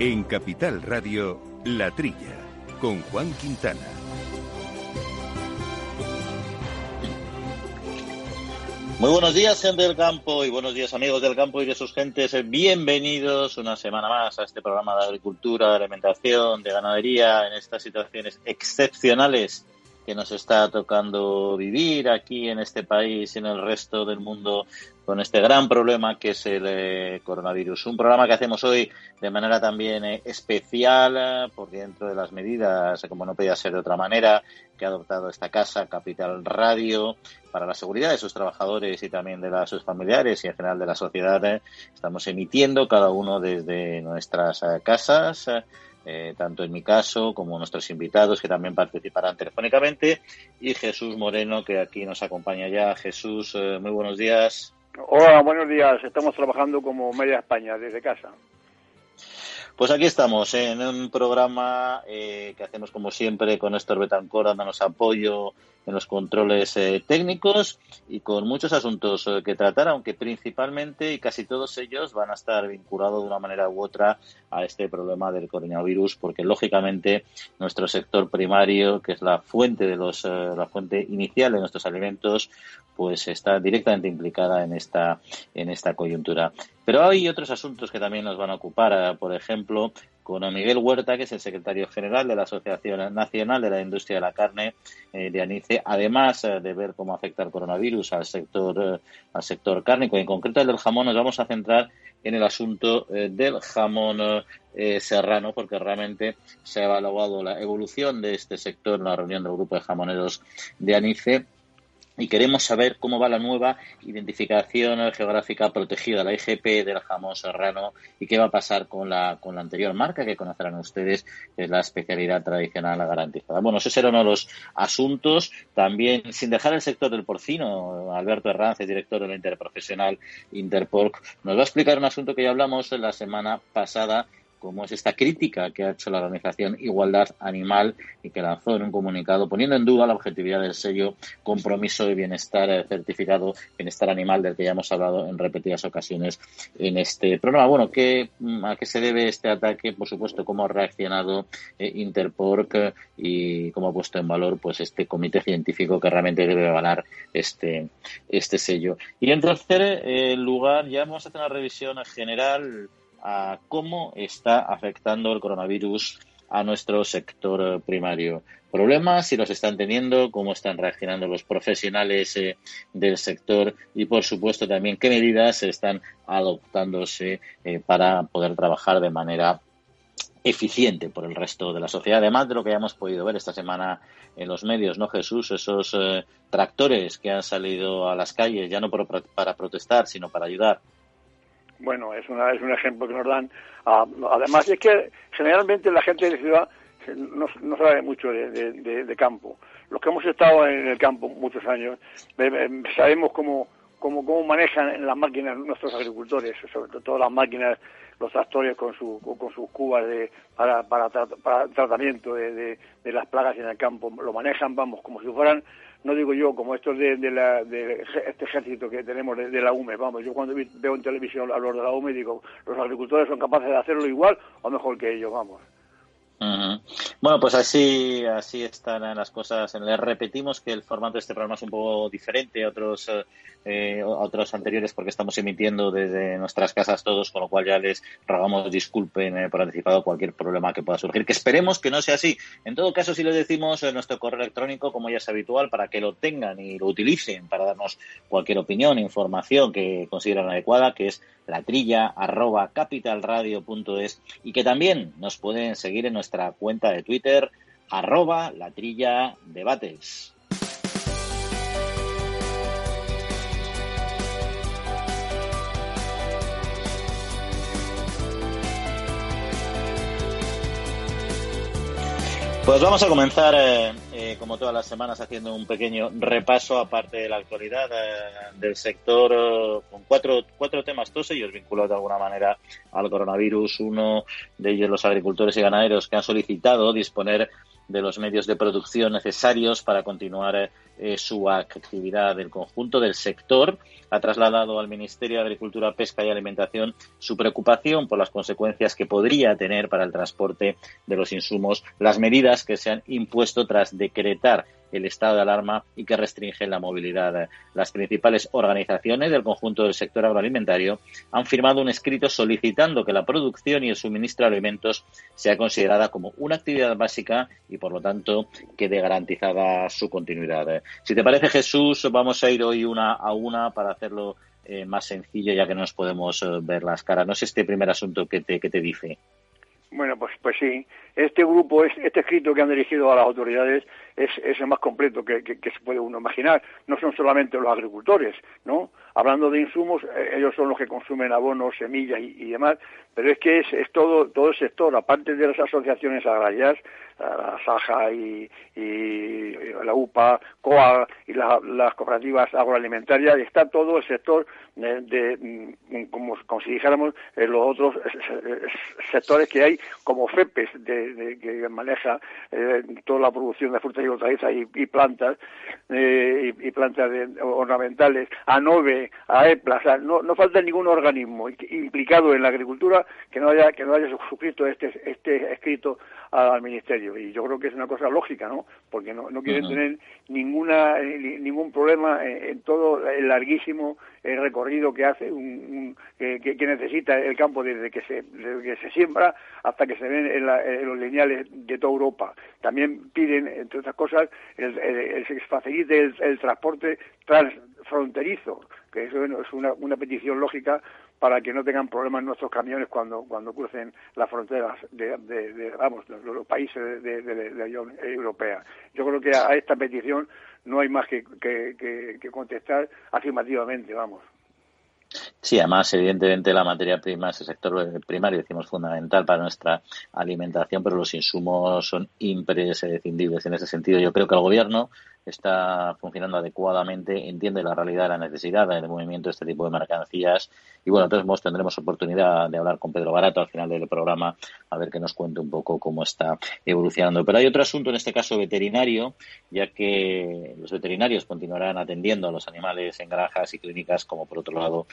En Capital Radio, La Trilla, con Juan Quintana. Muy buenos días, gente del campo, y buenos días, amigos del campo y de sus gentes. Bienvenidos una semana más a este programa de agricultura, de alimentación, de ganadería, en estas situaciones excepcionales que nos está tocando vivir aquí en este país y en el resto del mundo con este gran problema que es el eh, coronavirus. Un programa que hacemos hoy de manera también eh, especial, eh, porque dentro de las medidas, como no podía ser de otra manera, que ha adoptado esta casa, Capital Radio, para la seguridad de sus trabajadores y también de sus familiares y en general de la sociedad, estamos emitiendo cada uno desde nuestras casas tanto en mi caso como nuestros invitados que también participarán telefónicamente y Jesús Moreno que aquí nos acompaña ya. Jesús, muy buenos días. Hola, buenos días. Estamos trabajando como media España desde casa. Pues aquí estamos en un programa eh, que hacemos como siempre con Néstor Betancor dándonos apoyo en los controles eh, técnicos y con muchos asuntos eh, que tratar, aunque principalmente y casi todos ellos van a estar vinculados de una manera u otra a este problema del coronavirus, porque lógicamente nuestro sector primario, que es la fuente de los, la fuente inicial de nuestros alimentos, pues está directamente implicada en esta, en esta coyuntura. Pero hay otros asuntos que también nos van a ocupar, por ejemplo, con Miguel Huerta, que es el secretario general de la Asociación Nacional de la Industria de la Carne eh, de ANICE, además eh, de ver cómo afecta el coronavirus al sector, eh, al sector cárnico, en concreto el del jamón, nos vamos a centrar en el asunto del jamón serrano, porque realmente se ha evaluado la evolución de este sector en la reunión del grupo de jamoneros de ANICE y queremos saber cómo va la nueva identificación geográfica protegida, la IGP del jamón serrano, y qué va a pasar con la, con la anterior marca que conocerán ustedes, que es la especialidad tradicional garantizada. Bueno, ese era uno de los asuntos. También, sin dejar el sector del porcino, Alberto Herranz, director de la interprofesional Interporc, nos va a explicar un asunto que ya hablamos la semana pasada como es esta crítica que ha hecho la organización Igualdad Animal y que lanzó en un comunicado poniendo en duda la objetividad del sello Compromiso de Bienestar eh, Certificado Bienestar Animal del que ya hemos hablado en repetidas ocasiones en este programa. Bueno, ¿qué, mm, ¿a qué se debe este ataque? Por supuesto, cómo ha reaccionado eh, Interporc y cómo ha puesto en valor pues este comité científico que realmente debe avalar este, este sello. Y en tercer eh, lugar, ya vamos a hacer una revisión general a cómo está afectando el coronavirus a nuestro sector primario. Problemas, si los están teniendo, cómo están reaccionando los profesionales eh, del sector y, por supuesto, también qué medidas están adoptándose eh, para poder trabajar de manera eficiente por el resto de la sociedad. Además de lo que hemos podido ver esta semana en los medios, ¿no, Jesús? Esos eh, tractores que han salido a las calles, ya no para protestar, sino para ayudar bueno, es, una, es un ejemplo que nos dan. Ah, además, es que generalmente la gente de ciudad no, no sabe mucho de, campo. Los que hemos estado en el campo muchos años, sabemos cómo, cómo, cómo manejan las máquinas nuestros agricultores, sobre todo las máquinas, los tractores con, su, con sus cubas de, para, para, para tratamiento de, las plagas en el campo. Lo manejan, vamos, como si fueran no digo yo como estos de, de, este ejército que tenemos de, la UME, vamos, yo cuando veo en televisión hablar de la UME digo, los agricultores son capaces de hacerlo igual o mejor que ellos, vamos. Bueno, pues así, así están las cosas. Le repetimos que el formato de este programa es un poco diferente a otros, eh, otros anteriores porque estamos emitiendo desde nuestras casas todos, con lo cual ya les rogamos disculpen eh, por anticipado cualquier problema que pueda surgir, que esperemos que no sea así. En todo caso, si le decimos en nuestro correo electrónico, como ya es habitual, para que lo tengan y lo utilicen para darnos cualquier opinión, información que consideren adecuada, que es la trilla arroba capitalradio.es y que también nos pueden seguir en nuestra cuenta de Twitter arroba la trilla debates. Pues vamos a comenzar, eh, eh, como todas las semanas, haciendo un pequeño repaso, aparte de la actualidad eh, del sector, con cuatro, cuatro temas, todos ellos vinculados de alguna manera al coronavirus. Uno de ellos, los agricultores y ganaderos que han solicitado disponer de los medios de producción necesarios para continuar eh, su actividad. El conjunto del sector ha trasladado al Ministerio de Agricultura, Pesca y Alimentación su preocupación por las consecuencias que podría tener para el transporte de los insumos las medidas que se han impuesto tras decretar el estado de alarma y que restringen la movilidad. Las principales organizaciones del conjunto del sector agroalimentario han firmado un escrito solicitando que la producción y el suministro de alimentos sea considerada como una actividad básica y, por lo tanto, quede garantizada su continuidad. Si te parece, Jesús, vamos a ir hoy una a una para hacerlo eh, más sencillo, ya que no nos podemos eh, ver las caras. No sé este primer asunto que te, que te dice. Bueno, pues, pues sí. Este grupo, este escrito que han dirigido a las autoridades es, es el más completo que, se puede uno imaginar. No son solamente los agricultores, ¿no? Hablando de insumos, eh, ellos son los que consumen abonos, semillas y, demás, pero es que es, es, todo, todo el sector, aparte de las asociaciones agrarias, la SAJA y, la UPA, COA y las cooperativas agroalimentarias, está todo el sector de, mm, como, si dijéramos, eh, los otros sectores que hay, como FEPES, de, que maneja eh, toda la producción de frutas y hortalizas y, plantas, eh, y, plantas ornamentales, ANOVE, AEPLA, no, no falta ningún organismo implicado en la agricultura que no haya, que no haya suscrito este, este escrito al ministerio y yo creo que es una cosa lógica no porque no, no quieren tener ninguna ningún problema en, todo el larguísimo recorrido que hace un, que, que, necesita el campo desde que se desde que se siembra hasta que se ven en, los lineales de toda Europa. También piden entre otras cosas el, el, se facilite el, transporte transfronterizo que eso es una, una petición lógica para que no tengan problemas nuestros camiones cuando cuando crucen las fronteras de, de, vamos los, países de, la Unión Europea. Yo creo que a esta petición no hay más que, que, que contestar afirmativamente, vamos. Sí, además, evidentemente, la materia prima, ese sector primario, decimos, fundamental para nuestra alimentación, pero los insumos son imprescindibles. En ese sentido, yo creo que el Gobierno está funcionando adecuadamente, entiende la realidad, la necesidad del movimiento de este tipo de mercancías. Y bueno, entonces tendremos oportunidad de hablar con Pedro Barato al final del programa, a ver que nos cuente un poco cómo está evolucionando. Pero hay otro asunto, en este caso veterinario, ya que los veterinarios continuarán atendiendo a los animales en granjas y clínicas, como por otro lado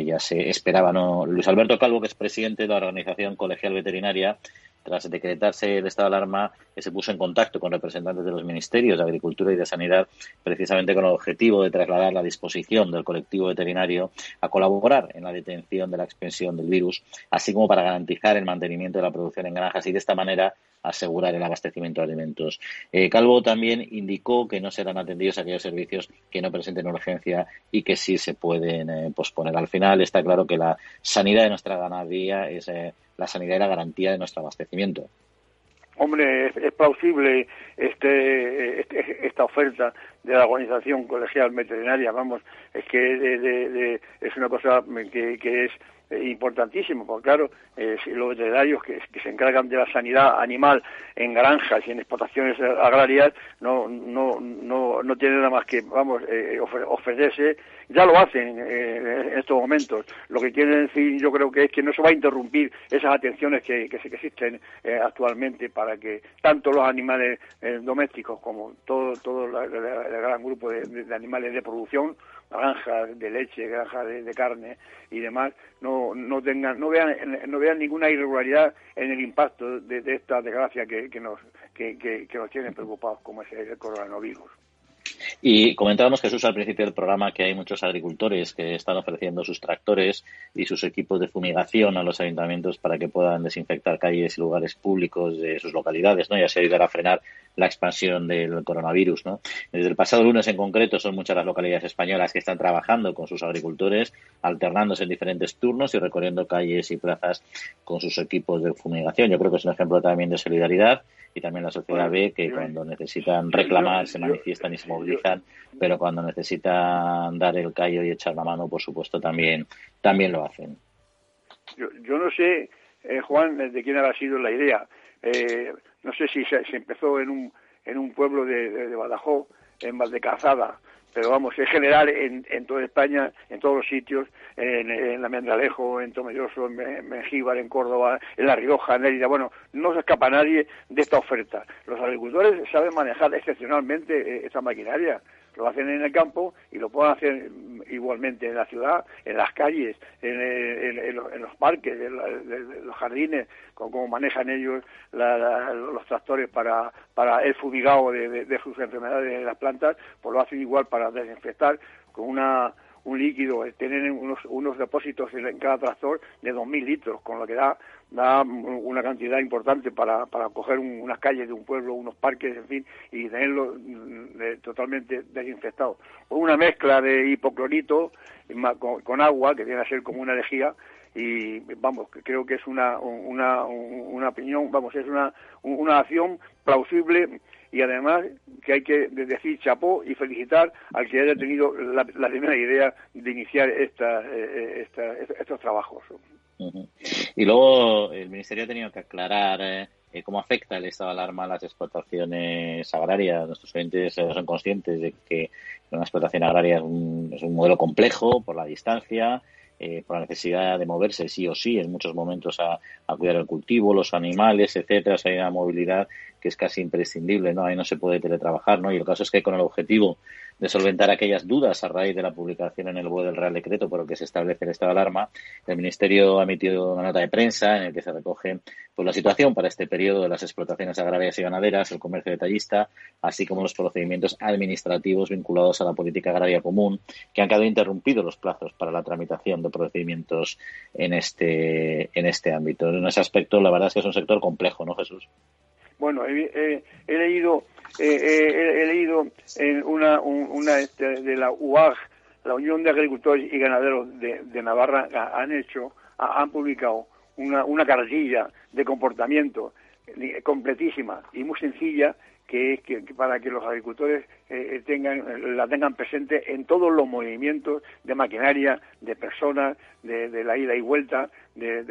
ya se esperaba. ¿no? Luis Alberto Calvo, que es presidente de la Organización Colegial Veterinaria, tras decretarse el estado de alarma, se puso en contacto con representantes de los ministerios de Agricultura y de Sanidad, precisamente con el objetivo de trasladar la disposición del colectivo veterinario a colaborar en la detención de la expansión del virus, así como para garantizar el mantenimiento de la producción en granjas y de esta manera asegurar el abastecimiento de alimentos. Eh, Calvo también indicó que no serán atendidos aquellos servicios que no presenten urgencia y que sí se pueden eh, posponer. Al final está claro que la sanidad de nuestra ganadería es eh, la sanidad y la garantía de nuestro abastecimiento. Hombre, es, plausible este, este, esta oferta de la organización colegial veterinaria, vamos, es que es una cosa que, que es importantísimo, porque claro, eh, los veterinarios que, se encargan de la sanidad animal en granjas y en explotaciones agrarias no, no, no, no tienen nada más que, vamos, eh, ofrecerse, ya lo hacen eh, en estos momentos. Lo que quieren decir yo creo que es que no se va a interrumpir esas atenciones que, que, existen eh, actualmente para que tanto los animales domésticos como todo, todo el gran grupo de animales de producción granjas de leche, granjas de, carne y demás, no, no tengan, no vean, no vean ninguna irregularidad en el impacto de, esta desgracia que, que nos, que, que, nos tienen preocupados como es el coronavirus. Y comentábamos, Jesús, al principio del programa que hay muchos agricultores que están ofreciendo sus tractores y sus equipos de fumigación a los ayuntamientos para que puedan desinfectar calles y lugares públicos de sus localidades, ¿no? Y así ayudar a frenar la expansión del coronavirus, ¿no? Desde el pasado lunes en concreto son muchas las localidades españolas que están trabajando con sus agricultores, alternándose en diferentes turnos y recorriendo calles y plazas con sus equipos de fumigación. Yo creo que es un ejemplo también de solidaridad y también la sociedad ve que cuando necesitan reclamar se manifiestan y se movilizan, pero cuando necesitan dar el callo y echar la mano, por supuesto, también, también lo hacen. Yo, yo no sé, eh, Juan, de quién habrá sido la idea. Eh, no sé si se, empezó en un, en un pueblo de, de, Badajoz, en Valdecazada, pero vamos, es general en, en toda España, en todos los sitios, en, en la Mendralejo, en Tomelloso, en Mengíbar, en Córdoba, en La Rioja, en Lérida, bueno, no se escapa nadie de esta oferta. Los agricultores saben manejar excepcionalmente eh, esta maquinaria, lo hacen en el campo y lo pueden hacer igualmente en la ciudad, en las calles, en, los parques, en, los jardines, como manejan ellos los tractores para, para el fumigado de, sus enfermedades de las plantas, pues lo hacen igual para desinfectar con una un líquido, tienen unos, unos depósitos en cada tractor de 2.000 litros, con lo que da da una cantidad importante para, para coger unas calles de un pueblo, unos parques, en fin, y tenerlo mm, totalmente desinfectado. Una mezcla de hipoclorito con, agua, que viene a ser como una lejía, y vamos, creo que es una, una, una opinión, vamos, es una, una acción plausible y además que hay que decir chapó y felicitar al que haya tenido la, primera idea de iniciar esta, eh, eh, estos trabajos. Y luego el Ministerio ha tenido que aclarar eh, eh, cómo afecta el estado de alarma a las explotaciones agrarias. Nuestros clientes eh, son conscientes de que una explotación agraria es un, es un modelo complejo por la distancia, por la necesidad de moverse sí o sí en muchos momentos a, a cuidar el cultivo, los animales, etcétera. hay una movilidad que es casi imprescindible, ¿no? Ahí no se puede teletrabajar, ¿no? Y el caso es que con el objetivo de solventar aquellas dudas a raíz de la publicación en el web del Real Decreto por el que se establece el estado de alarma, el Ministerio ha emitido una nota de prensa en la que se recoge pues, la situación para este periodo de las explotaciones agrarias y ganaderas, el comercio detallista, así como los procedimientos administrativos vinculados a la política agraria común, que han quedado interrumpidos los plazos para la tramitación de procedimientos en este, en este ámbito. En ese aspecto, la verdad es que es un sector complejo, ¿no, Jesús? Bueno, he, leído he leído en una, una este, de la UAG, la Unión de Agricultores y Ganaderos de, Navarra, han hecho, han publicado una, una cartilla de comportamiento completísima y muy sencilla que, que, para que los agricultores eh, tengan, la tengan presente en todos los movimientos de maquinaria, de personas, de, la ida y vuelta, de,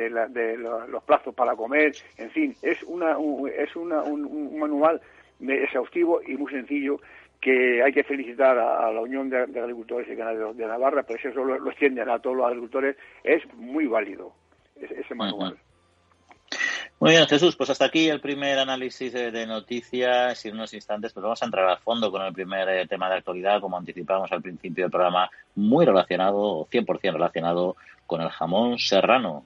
los plazos para comer, en fin, es, una, un, es una, un, manual exhaustivo y muy sencillo que hay que felicitar a, la Unión de, Agricultores y Ganaderos de Navarra, pero eso lo, lo, extienden a todos los agricultores, es muy válido ese, manual. Muy bien, Jesús, pues hasta aquí el primer análisis de, noticias y en unos instantes pues vamos a entrar al fondo con el primer eh, tema de actualidad, como anticipábamos al principio del programa, muy relacionado, 100% relacionado con el jamón serrano.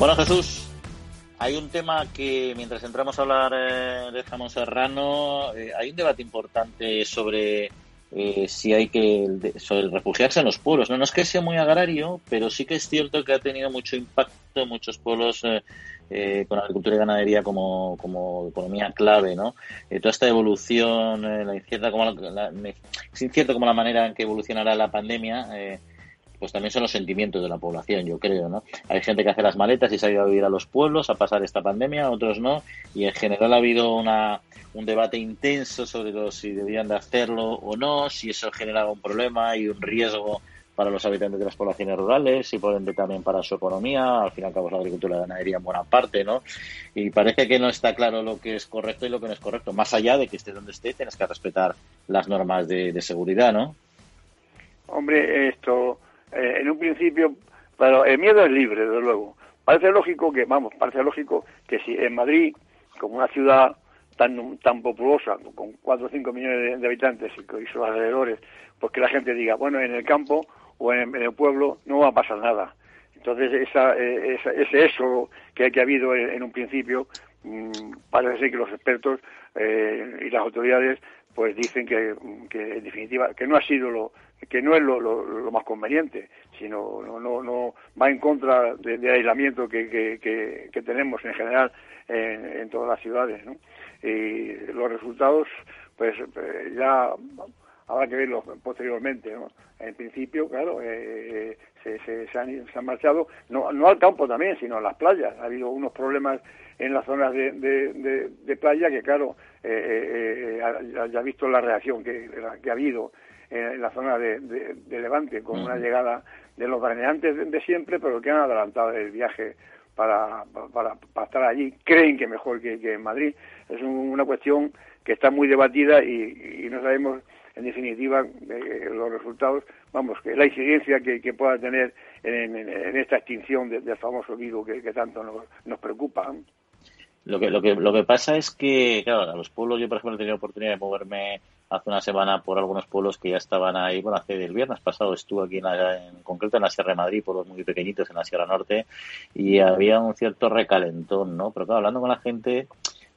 Bueno, Jesús, hay un tema que mientras entramos a hablar eh, de jamón serrano, eh, hay un debate importante sobre eh, si hay que sobre refugiarse en los pueblos. ¿no? no es que sea muy agrario, pero sí que es cierto que ha tenido mucho impacto en muchos pueblos con agricultura y ganadería como, como economía clave, ¿no? toda esta evolución, la incierta como la, es incierto como la manera en que evolucionará la pandemia pues también son los sentimientos de la población, yo creo, ¿no? Hay gente que hace las maletas y se ha ido a vivir a los pueblos a pasar esta pandemia, otros no, y en general ha habido una, un debate intenso sobre si debían de hacerlo o no, si eso generaba un problema y un riesgo para los habitantes de las poblaciones rurales y por ende también para su economía, al fin y al cabo la agricultura y la ganadería en buena parte, ¿no? Y parece que no está claro lo que es correcto y lo que no es correcto, más allá de que estés donde estés, tienes que respetar las normas de, de seguridad, ¿no? Hombre, esto eh, en un principio, pero el miedo es libre, desde luego. Parece lógico que, vamos, parece lógico que si en Madrid, como una ciudad tan, tan populosa, con 4 o 5 millones de, habitantes y, sus alrededores, pues que la gente diga, bueno, en el campo o en, el pueblo no va a pasar nada. Entonces, esa, eh, ese eso que, que ha habido en, un principio, mmm, parece que los expertos eh, y las autoridades pues dicen que, que, en definitiva que no ha sido lo, que no es lo, lo, más conveniente, sino no, no, no va en contra del aislamiento que, que, que, tenemos en general en, todas las ciudades. ¿no? Y los resultados, pues eh, ya habrá que verlos posteriormente. En principio, claro, eh, se, se, han, se, han, marchado, no, no al campo también, sino a las playas. Ha habido unos problemas en las zonas de, de, playa que, claro, eh, eh, ya ha visto la reacción que, que ha habido en la zona de, Levante, con una llegada de los baneantes de, siempre, pero que han adelantado el viaje para, para, estar allí. Creen que mejor que, en Madrid. Es una cuestión que está muy debatida y, no sabemos, en definitiva, eh, los resultados, vamos, que la incidencia que, pueda tener en, esta extinción del famoso virus que, tanto nos, nos preocupa. Lo que, lo, que, lo que pasa es que, claro, a los pueblos, yo por ejemplo he tenido oportunidad de moverme hace una semana por algunos pueblos que ya estaban ahí, bueno, hace el viernes pasado estuve aquí en, en concreto en la Sierra de Madrid, pueblos muy pequeñitos en la Sierra Norte, y había un cierto recalentón, ¿no? Pero claro, hablando con la gente,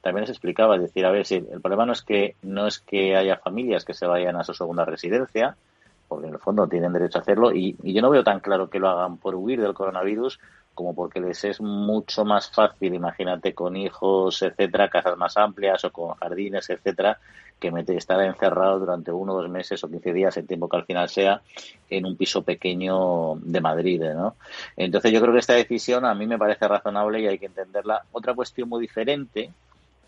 también les explicaba, es decir, a ver, si el problema no es que, no es que haya familias que se vayan a su segunda residencia, porque en el fondo tienen derecho a hacerlo, y, y yo no veo tan claro que lo hagan por huir del coronavirus, como porque les es mucho más fácil, imagínate, con hijos, etcétera, casas más amplias o con jardines, etcétera, que estar encerrado durante uno, dos meses o quince días, el tiempo que al final sea, en un piso pequeño de Madrid, ¿no? Entonces yo creo que esta decisión a mí me parece razonable y hay que entenderla. Otra cuestión muy diferente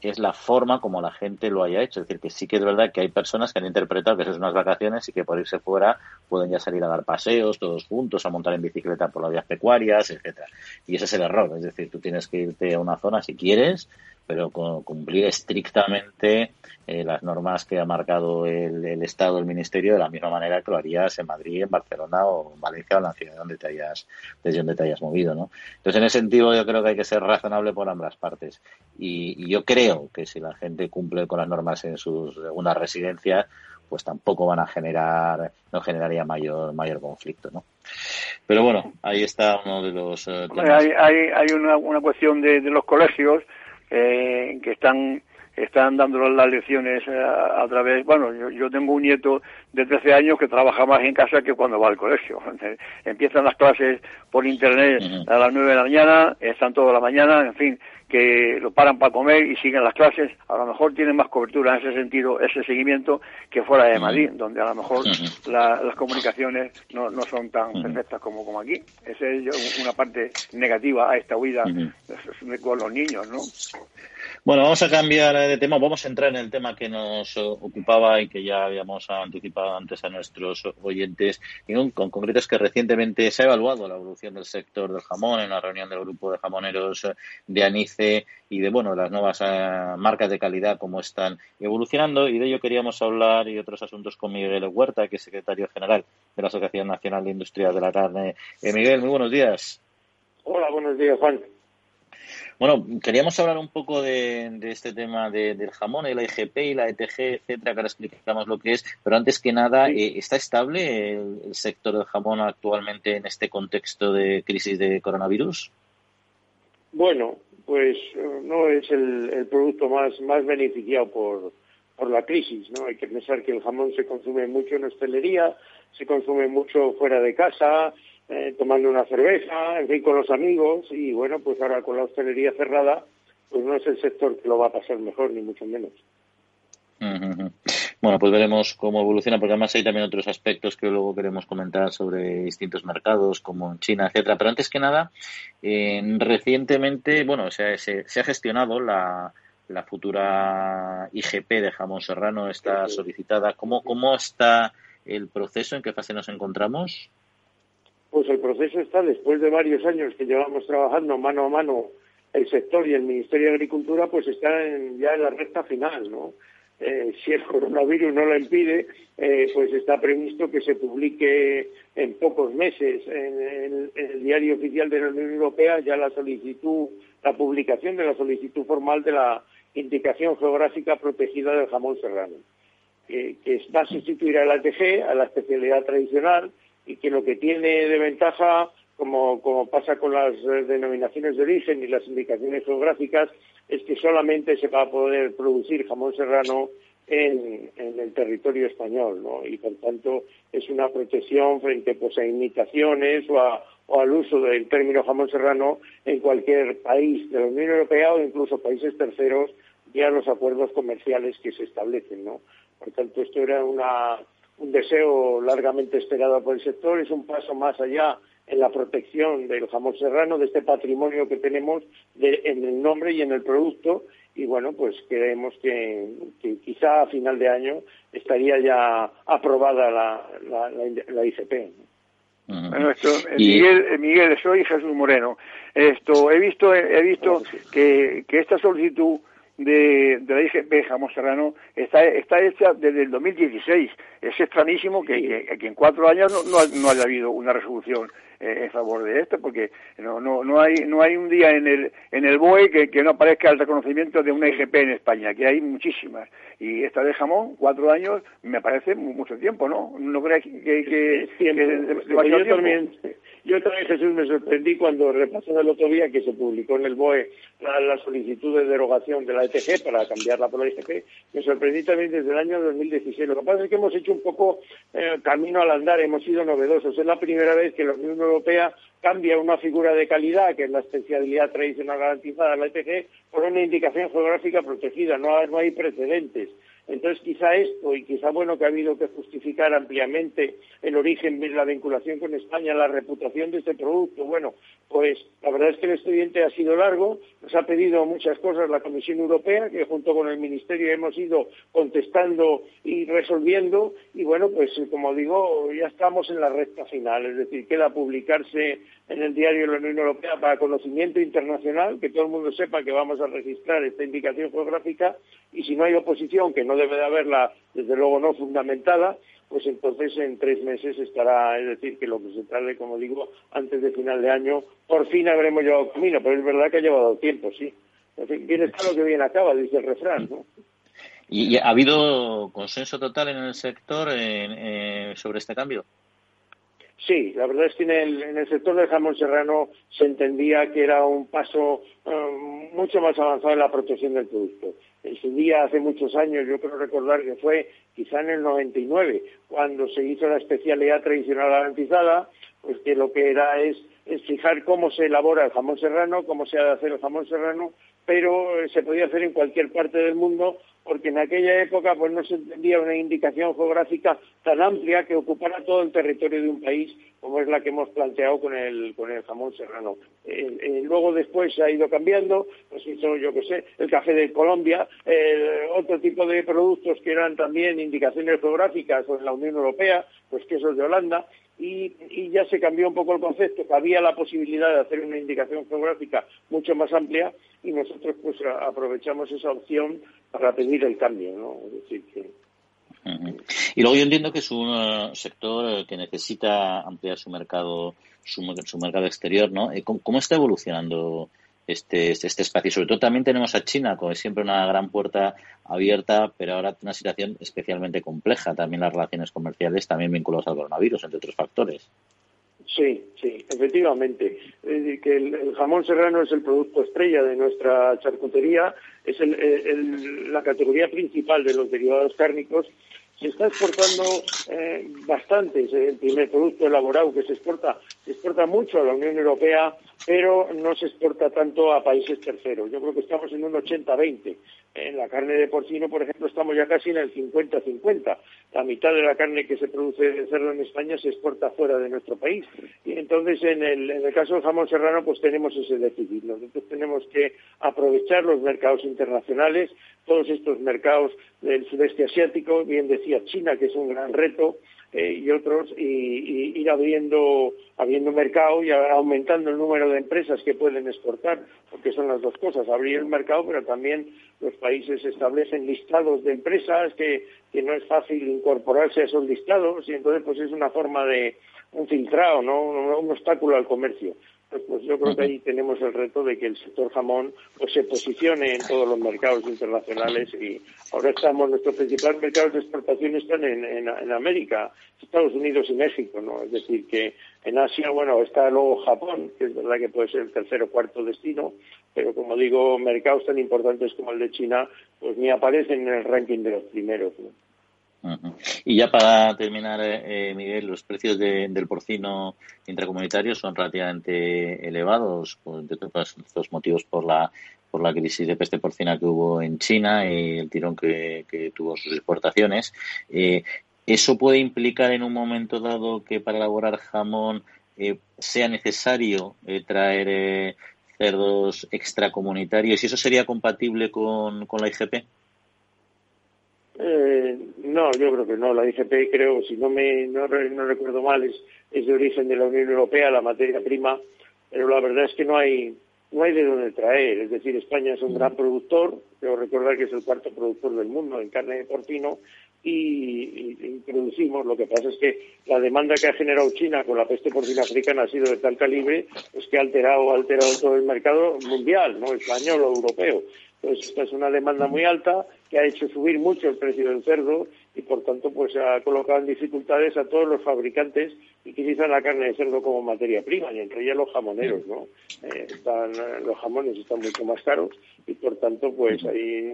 es la forma como la gente lo haya hecho. Es decir, que sí que es verdad que hay personas que han interpretado que eso es unas vacaciones y que por irse fuera pueden ya salir a dar paseos todos juntos, a montar en bicicleta por las vías pecuarias, etcétera. Y ese es el error. Es decir, tú tienes que irte a una zona si quieres, pero cumplir estrictamente eh, las normas que ha marcado el, Estado, el Ministerio, de la misma manera que lo harías en Madrid, en Barcelona o en Valencia o en la ciudad donde te hayas, desde donde te hayas movido, ¿no? Entonces, en ese sentido, yo creo que hay que ser razonable por ambas partes. Y, yo creo que si la gente cumple con las normas en sus segunda residencias, pues tampoco van a generar, no generaría mayor, mayor conflicto, ¿no? Pero bueno, ahí está uno de los eh, Hay, hay, hay una, una cuestión de, de los colegios eh, que están están dando las lecciones eh, a, través, bueno, yo, tengo un nieto de 13 años que trabaja más en casa que cuando va al colegio. Empiezan las clases por internet a las 9 de la mañana, están toda la mañana, en fin, que lo paran para comer y siguen las clases. A lo mejor tienen más cobertura en ese sentido, ese seguimiento, que fuera de Madrid, donde a lo mejor las comunicaciones no, no son tan perfectas como, como aquí. Esa es una parte negativa a esta huida con los niños, ¿no? Bueno, vamos a cambiar de tema. Vamos a entrar en el tema que nos ocupaba y que ya habíamos anticipado antes a nuestros oyentes. Y con concreto es que recientemente se ha evaluado la evolución del sector del jamón en la reunión del grupo de jamoneros de Y de bueno las nuevas eh, marcas de calidad cómo están evolucionando y de ello queríamos hablar y otros asuntos con Miguel Huerta, que es secretario general de la Asociación Nacional de Industria de la Carne. Eh, Miguel, muy buenos días. Hola, buenos días, Juan. Bueno, queríamos hablar un poco de, este tema del jamón, la IGP y la ETG, etcétera, que ahora explicamos lo que es, pero antes que nada, eh, ¿está estable el, sector del jamón actualmente en este contexto de crisis de coronavirus? Bueno, pues eh, no es el, producto más, más beneficiado por, por la crisis, ¿no? Hay que pensar que el jamón se consume mucho en hostelería, se consume mucho fuera de casa, eh, tomando una cerveza, en fin, con los amigos, y bueno, pues ahora con la hostelería cerrada, pues no es el sector que lo va a pasar mejor, ni mucho menos. Bueno, pues veremos cómo evoluciona, porque además hay también otros aspectos que luego queremos comentar sobre distintos mercados, como en China, etcétera. Pero antes que nada, eh, recientemente, bueno, se, se, ha gestionado la, la futura IGP de jamón serrano, está solicitada. ¿Cómo, ¿Cómo está el proceso? ¿En qué fase nos encontramos? pues el proceso está después de varios años que llevamos trabajando mano a mano el sector y el Ministerio de Agricultura, pues está ya en la recta final, ¿no? Eh, si el coronavirus no lo impide, eh, pues está previsto que se publique en pocos meses. En, el diario oficial de la Unión Europea ya la solicitud, la publicación de la solicitud formal de la indicación geográfica protegida del jamón serrano, que va a sustituir a la TG, a la especialidad tradicional, y que lo que tiene de ventaja, como, como pasa con las eh, denominaciones de origen y las indicaciones geográficas, es que solamente se va a poder producir jamón serrano en, el territorio español, ¿no? Y por tanto es una protección frente pues, a imitaciones o, o al uso del término jamón serrano en cualquier país de la Unión Europea o incluso países terceros vía los acuerdos comerciales que se establecen, ¿no? Por tanto, esto era una, un deseo largamente esperado por el sector, es un paso más allá en la protección del jamón serrano, de este patrimonio que tenemos en el nombre y en el producto, y bueno, pues creemos que, quizá a final de año estaría ya aprobada la, la, ICP. Miguel, Miguel, soy Jesús Moreno. Esto, he visto, he visto que, que esta solicitud de, de la IGP Jamón Serrano está, está hecha desde el 2016. Es extrañísimo que, que, en cuatro años no, no, haya habido una resolución eh, en favor de esto, porque no, no, no, hay, no hay un día en el, en el BOE que, que no aparezca el reconocimiento de una IGP en España, que hay muchísimas. Y esta de jamón, cuatro años, me parece mucho tiempo, ¿no? ¿No crees que, que, que, yo también, Jesús, me sorprendí cuando repasé el otro día que se publicó en el BOE la, solicitud de derogación de la ETG para cambiarla por la IGP. Me sorprendí también desde el año 2016. Lo que pasa es que hemos hecho un poco eh, camino al andar, hemos sido novedosos. Es la primera vez que la Unión Europea cambia una figura de calidad, que es la especialidad tradicional garantizada de la ETG, por una indicación geográfica protegida. No, no hay precedentes. Entonces, quizá esto, y quizá bueno que ha habido que justificar ampliamente el origen de la vinculación con España, la reputación de este producto, bueno, pues la verdad es que el expediente ha sido largo, nos ha pedido muchas cosas la Comisión Europea, que junto con el Ministerio hemos ido contestando y resolviendo, y bueno, pues como digo, ya estamos en la recta final, es decir, queda publicarse en el diario de la Unión Europea para conocimiento internacional, que todo el mundo sepa que vamos a registrar esta indicación geográfica, y si no hay oposición, que no debe de haberla, desde luego no fundamentada, pues entonces en tres meses estará, es decir, que lo que se tarde, como digo, antes de final de año, por fin habremos llevado camino, pero es verdad que ha llevado tiempo, sí. En bien está lo que bien acaba, dice el refrán, ¿no? ¿Y ha habido consenso total en el sector sobre este cambio? Sí, la verdad es que en el, sector del jamón serrano se entendía que era un paso eh, mucho más avanzado en la protección del producto. En su día, hace muchos años, yo creo recordar que fue quizá en el 99, cuando se hizo la especialidad tradicional garantizada, pues que lo que era es, es fijar cómo se elabora el jamón serrano, cómo se ha de hacer el jamón serrano, pero eh, se podía hacer en cualquier parte del mundo porque en aquella época pues no se entendía una indicación geográfica tan amplia que ocupara todo el territorio de un país como es la que hemos planteado con el, con el jamón serrano. Eh, eh, luego después se ha ido cambiando, pues hizo, yo qué sé, el café de Colombia, otro tipo de productos que eran también indicaciones geográficas en la Unión Europea, pues quesos de Holanda, y, ya se cambió un poco el concepto, que había la posibilidad de hacer una indicación geográfica mucho más amplia y nosotros pues aprovechamos esa opción para pedir el cambio, ¿no? decir que... Y luego yo entiendo que es un eh, sector que necesita ampliar su mercado, su, mercado exterior, ¿no? Eh, ¿Cómo, está evolucionando este, este, este, espacio. Sobre todo también tenemos a China, como siempre una gran puerta abierta, pero ahora una situación especialmente compleja. También las relaciones comerciales, también vinculadas al coronavirus, entre otros factores. Sí, sí, efectivamente. que el, jamón serrano es el producto estrella de nuestra charcutería, es la categoría principal de los derivados cárnicos se está exportando eh, bastante, es el primer producto elaborado que se exporta, se exporta mucho a la Unión Europea, pero no se exporta tanto a países terceros. Yo creo que estamos en un 80-20. En la carne de porcino, por ejemplo, estamos ya casi en el 50-50. La mitad de la carne que se produce de cerdo en España se exporta fuera de nuestro país. Y entonces, en el, en el caso del jamón serrano, pues tenemos ese déficit. Nosotros tenemos que aprovechar los mercados internacionales, todos estos mercados del sudeste asiático, bien decía China, que es un gran reto, eh, y otros, y, ir abriendo, abriendo mercado y aumentando el número de empresas que pueden exportar, porque son las dos cosas, abrir el mercado, pero también los países establecen listados de empresas que, que no es fácil incorporarse a esos listados, y entonces pues es una forma de un filtrado, ¿no? un obstáculo al comercio. Pues, pues yo creo que ahí tenemos el reto de que el sector jamón pues se posicione en todos los mercados internacionales y ahora estamos, nuestros principales mercados de exportación están en, en, América, Estados Unidos y México, ¿no? Es decir, que en Asia, bueno, está luego Japón, que es verdad que puede ser el tercer o cuarto destino, pero como digo, mercados tan importantes como el de China, pues ni aparecen en el ranking de los primeros. Y ya para terminar, eh, Miguel, los precios del porcino intracomunitario son relativamente elevados, pues, de todos estos motivos por la por la crisis de peste porcina que hubo en China y el tirón que, tuvo sus exportaciones. Eh, ¿Eso puede implicar en un momento dado que para elaborar jamón eh, sea necesario traer cerdos extracomunitarios y eso sería compatible con, con la IGP? Eh, no, yo creo que no. La IGP, creo, si no me no, recuerdo mal, es, es de origen de la Unión Europea, la materia prima, pero la verdad es que no hay no hay de dónde traer. Es decir, España es un gran productor, debo recordar que es el cuarto productor del mundo en carne de porcino y, producimos. Lo que pasa es que la demanda que ha generado China con la peste porcina africana ha sido de tal calibre pues que ha alterado, ha alterado todo el mercado mundial, no español o europeo. Pues esta es una demanda muy alta que ha hecho subir mucho el precio del cerdo y por tanto pues ha colocado en dificultades a todos los fabricantes que utilizan la carne de cerdo como materia prima y entre ellos los jamoneros, ¿no? Eh, están, los jamones están mucho más caros y por tanto pues hay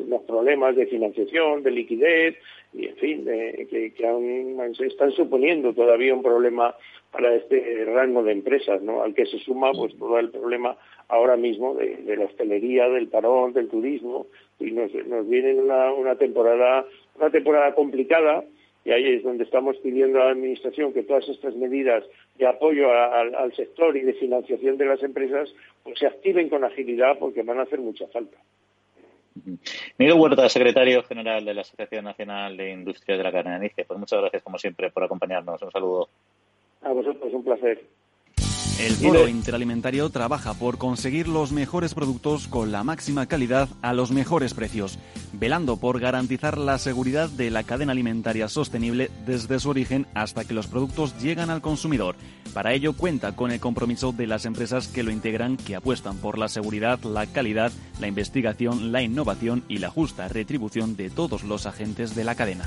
unos problemas de financiación, de liquidez y en fin, que, que se están suponiendo todavía un problema para este rango de empresas, ¿no? Al que se suma pues todo el problema ahora mismo de, la hostelería, del parón, del turismo, y nos, nos viene una, una temporada, una temporada complicada, y ahí es donde estamos pidiendo a la Administración que todas estas medidas de apoyo al sector y de financiación de las empresas pues se activen con agilidad porque van a hacer mucha falta. Miguel Huerta, secretario general de la Asociación Nacional de Industria de la Carne de Pues muchas gracias, como siempre, por acompañarnos. Un saludo. A vosotros, un placer. El Foro Interalimentario trabaja por conseguir los mejores productos con la máxima calidad a los mejores precios, velando por garantizar la seguridad de la cadena alimentaria sostenible desde su origen hasta que los productos llegan al consumidor. Para ello cuenta con el compromiso de las empresas que lo integran, que apuestan por la seguridad, la calidad, la investigación, la innovación y la justa retribución de todos los agentes de la cadena.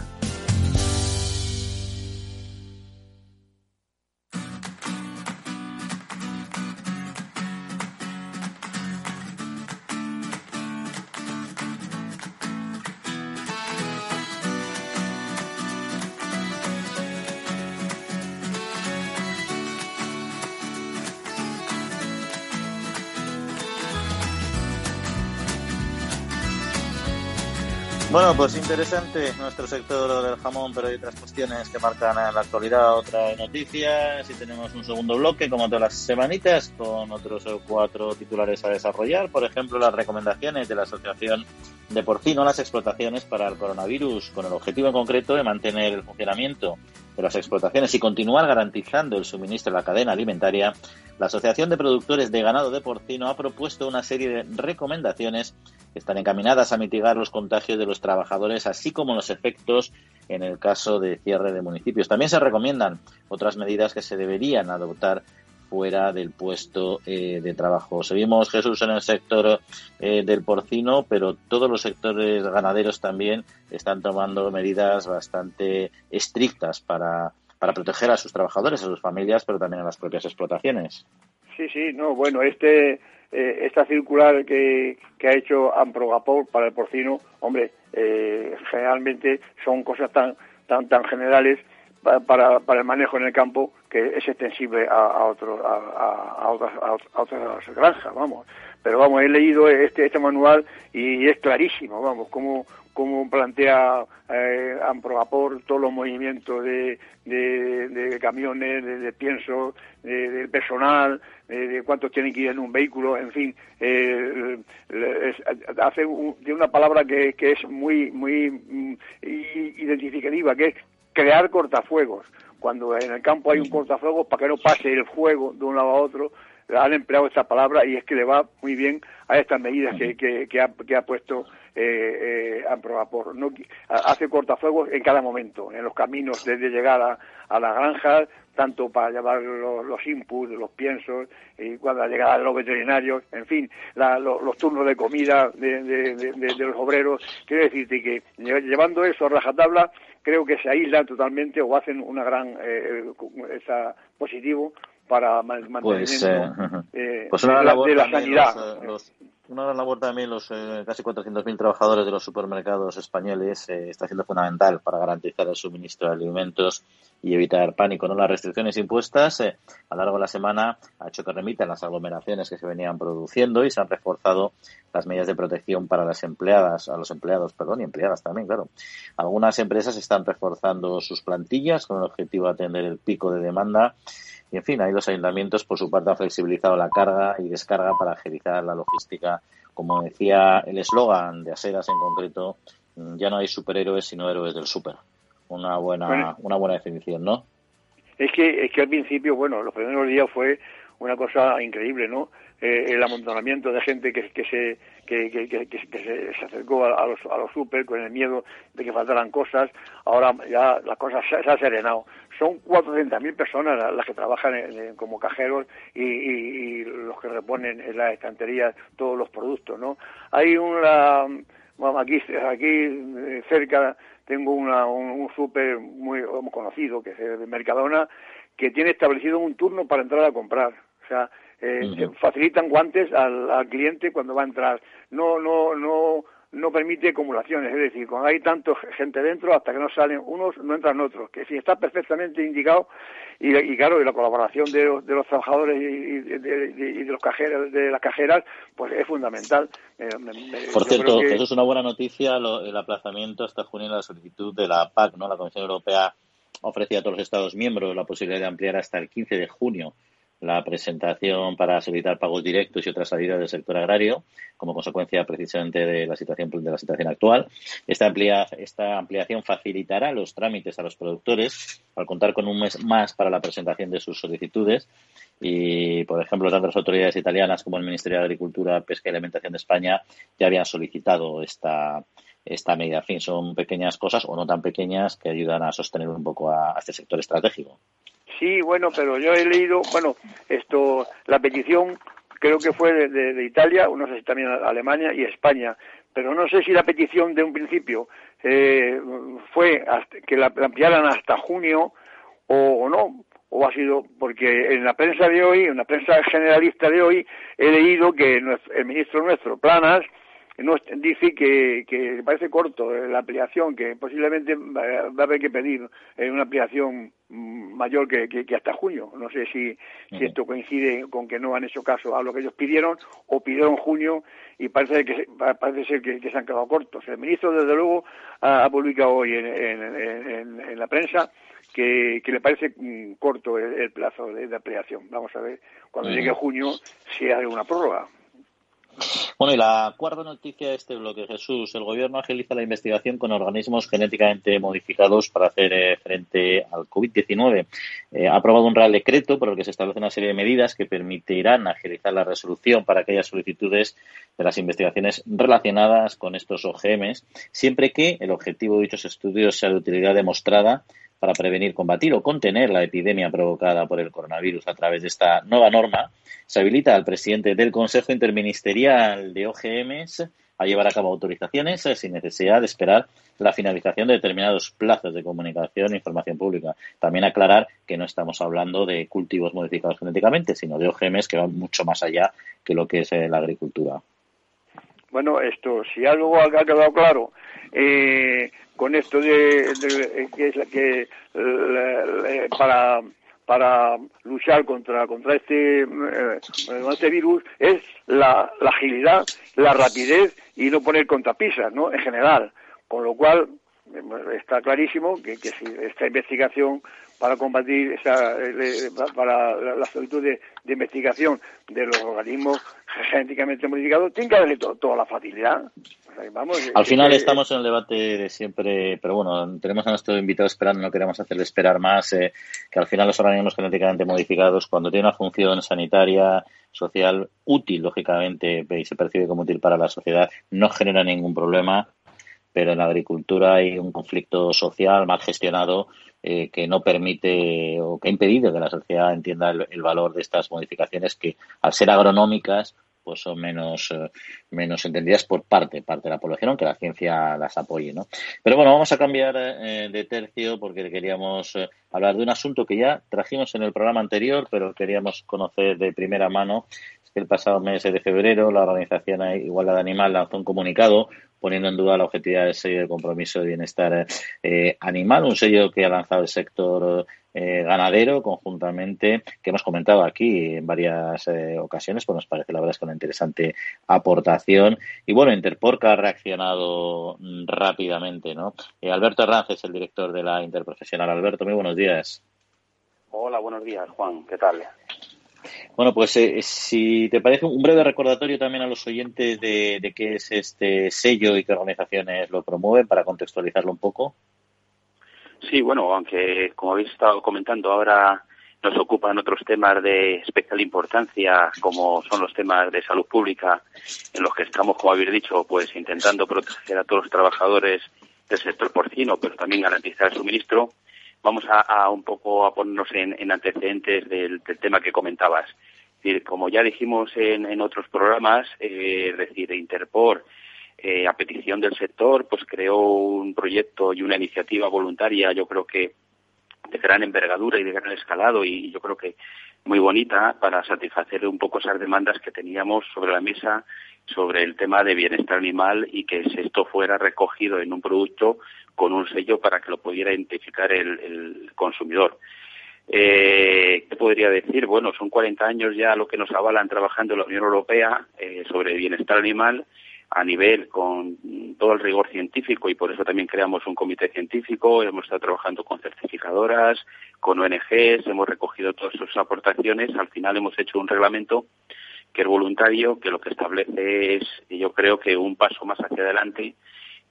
Bueno, pues interesante nuestro sector del jamón, pero hay otras cuestiones que marcan en la actualidad otras noticias y tenemos un segundo bloque, como todas las semanitas, con otros cuatro titulares a desarrollar. Por ejemplo, las recomendaciones de la Asociación de Porcino, las explotaciones para el coronavirus, con el objetivo en concreto de mantener el funcionamiento de las explotaciones y continuar garantizando el suministro de la cadena alimentaria, la Asociación de Productores de Ganado de Porcino ha propuesto una serie de recomendaciones que están encaminadas a mitigar los contagios de los trabajadores, así como los efectos en el caso de cierre de municipios. También se recomiendan otras medidas que se deberían adoptar fuera del puesto eh, de trabajo. Seguimos, Jesús, en el sector eh, del porcino, pero todos los sectores ganaderos también están tomando medidas bastante estrictas para para proteger a sus trabajadores, a sus familias, pero también a las propias explotaciones. Sí, sí, no, bueno, este eh, esta circular que, que ha hecho Amprogapol para el porcino, hombre, eh, generalmente son cosas tan tan tan generales para, para, el manejo en el campo que es extensible a, a, otros, a, otras, a, otras granjas, vamos. Pero vamos, he leído este, este manual y es clarísimo, vamos, cómo, cómo plantea eh, todos los movimientos de, de, camiones, de, de pienso, del personal, de, cuántos tienen que ir en un vehículo, en fin, eh, hace de una palabra que, que es muy, muy mm, identificativa, que es crear cortafuegos. Cuando en el campo hay un cortafuegos, para que no pase el fuego de un lado a otro, han empleado esta palabra y es que le va muy bien a estas medidas que, que, ha, que ha puesto eh, eh, no, hace cortafuegos en cada momento, en los caminos desde llegar a, a la granja, tanto para llevar los, inputs, los piensos, y cuando llegada los veterinarios, en fin, los, turnos de comida de, los obreros. Quiero decirte que llevando eso a rajatabla, creo que se aíslan totalmente o hacen una gran eh, positivo para mantenimiento pues, eh, eh, pues una de, la, sanidad. Una gran labor también los casi 400.000 trabajadores de los supermercados españoles está siendo fundamental para garantizar el suministro de alimentos y evitar pánico. ¿no? Las restricciones impuestas eh, a lo largo de la semana ha hecho que remitan las aglomeraciones que se venían produciendo y se han reforzado las medidas de protección para las empleadas, a los empleados, perdón, y empleadas también, claro. Algunas empresas están reforzando sus plantillas con el objetivo de atender el pico de demanda. Y en fin, ahí los ayuntamientos, por su parte, han flexibilizado la carga y descarga para agilizar la logística. Como decía el eslogan de Asedas en concreto, ya no hay superhéroes sino héroes del super una buena, una buena definición, ¿no? Es que, es que al principio, bueno, los primeros días fue una cosa increíble, ¿no? Eh, el amontonamiento de gente que, que se que, que, se, acercó a, los a los super con el miedo de que faltaran cosas. Ahora ya las cosas se, ha serenado. Son 400.000 personas las que trabajan como cajeros y, y, los que reponen en las estanterías todos los productos, ¿no? Hay una bueno, aquí aquí eh, cerca tengo una, un, un súper muy, conocido, que es el Mercadona, que tiene establecido un turno para entrar a comprar. O sea, eh, facilitan guantes al, al, cliente cuando va a entrar. No, no, no, no permite acumulaciones, es decir, cuando hay tanta gente dentro, hasta que no salen unos, no entran otros, que si está perfectamente indicado, y, y claro, y la colaboración de, de los trabajadores y, de, y, de, los cajeros, de las cajeras, pues es fundamental. Por cierto, eso es una buena noticia, el aplazamiento hasta junio de la solicitud de la PAC, ¿no? La Comisión Europea ofrecía a todos los Estados miembros la posibilidad de ampliar hasta el 15 de junio la presentación para solicitar pagos directos y otras salidas del sector agrario, como consecuencia precisamente de la situación de la situación actual. Esta, esta ampliación facilitará los trámites a los productores al contar con un mes más para la presentación de sus solicitudes. Y, por ejemplo, tanto las autoridades italianas como el Ministerio de Agricultura, Pesca y Alimentación de España ya habían solicitado esta, esta medida. En fin, son pequeñas cosas o no tan pequeñas que ayudan a sostener un poco a este sector estratégico. Sí, bueno, pero yo he leído, bueno, esto, la petición creo que fue de, Italia, no sé si también Alemania y España, pero no sé si la petición de un principio eh, fue que la, ampliaran hasta junio o, no, o ha sido porque en la prensa de hoy, en la prensa generalista de hoy, he leído que el ministro nuestro, Planas, dice que, que parece corto eh, la ampliación, que posiblemente va a haber que pedir eh, una ampliación mm, mayor que, que, hasta junio. No sé si, si, esto coincide con que no han hecho caso a lo que ellos pidieron o pidieron junio y parece que parece ser que, se han quedado cortos. El ministro, desde luego, ha, publicado hoy en, en, en, la prensa que, que, le parece mm, corto el, plazo de, ampliación. Vamos a ver cuando llegue junio si hay una prórroga. Bueno, y la cuarta noticia de este bloque, Jesús. El gobierno agiliza la investigación con organismos genéticamente modificados para hacer eh, frente al COVID-19. Eh, ha aprobado un real decreto por el que se establece una serie de medidas que permitirán agilizar la resolución para aquellas solicitudes de las investigaciones relacionadas con estos OGMs, siempre que el objetivo de dichos estudios sea de utilidad demostrada para prevenir, combatir o contener la epidemia provocada por el coronavirus a través de esta nueva norma, se habilita al presidente del Consejo Interministerial de OGMs a llevar a cabo autorizaciones sin necesidad de esperar la finalización de determinados plazos de comunicación e información pública. También aclarar que no estamos hablando de cultivos modificados genéticamente, sino de OGMs que van mucho más allá que lo que es eh, la agricultura. Bueno, esto, si algo ha quedado claro, eh, con esto de, que, es que para para luchar contra contra este eh, este virus es la, la, agilidad, la rapidez y no poner contrapisas, ¿no? En general, con lo cual está clarísimo que, que si esta investigación para combatir esa, para la, solicitud de, investigación de los organismos genéticamente modificados, tiene que darle toda la facilidad. Al final estamos en el debate de siempre, pero bueno, tenemos a nuestro invitado esperando, no queremos hacerle esperar más, eh, que al final los organismos genéticamente modificados, cuando tienen una función sanitaria, social, útil, lógicamente, y se percibe como útil para la sociedad, no genera ningún problema pero en la agricultura hay un conflicto social mal gestionado eh, que no permite o que ha impedido que la sociedad entienda el, valor de estas modificaciones que, al ser agronómicas, pues son menos, eh, menos entendidas por parte, parte de la población, aunque la ciencia las apoye, ¿no? Pero bueno, vamos a cambiar eh, de tercio porque queríamos hablar de un asunto que ya trajimos en el programa anterior, pero queríamos conocer de primera mano. Es que el pasado mes de febrero la Organización Igualdad Animal lanzó un comunicado poniendo en duda la objetividad del sello de compromiso de bienestar eh, animal, un sello que ha lanzado el sector eh, ganadero conjuntamente, que hemos comentado aquí en varias eh, ocasiones, pues nos parece la verdad es que una interesante aportación. Y bueno, Interporca ha reaccionado rápidamente, ¿no? Alberto Herranz es el director de la Interprofesional. Alberto, muy buenos días. Hola, buenos días, Juan. ¿Qué tal? Bueno, pues eh, si te parece un breve recordatorio también a los oyentes de, qué es este sello y qué organizaciones lo promueven para contextualizarlo un poco. Sí, bueno, aunque como habéis estado comentando ahora nos ocupan otros temas de especial importancia como son los temas de salud pública en los que estamos, como habéis dicho, pues intentando proteger a todos los trabajadores del sector porcino, pero también garantizar el suministro vamos a, un poco a ponernos en, antecedentes del, tema que comentabas. como ya dijimos en, otros programas, eh, es decir, Interpor, eh, a petición del sector, pues creó un proyecto y una iniciativa voluntaria, yo creo que de gran envergadura y de gran escalado y yo creo que muy bonita para satisfacer un poco esas demandas que teníamos sobre la mesa sobre el tema de bienestar animal y que esto fuera recogido en un producto con un sello para que lo pudiera identificar el, consumidor. Eh, ¿Qué podría decir? Bueno, son 40 años ya lo que nos avalan trabajando en la Unión Europea eh, sobre bienestar animal a nivel con todo el rigor científico y por eso también creamos un comité científico. Hemos estado trabajando con certificadoras, con ONGs, hemos recogido todas sus aportaciones. Al final hemos hecho un reglamento que es voluntario, que lo que establece es, yo creo que un paso más hacia adelante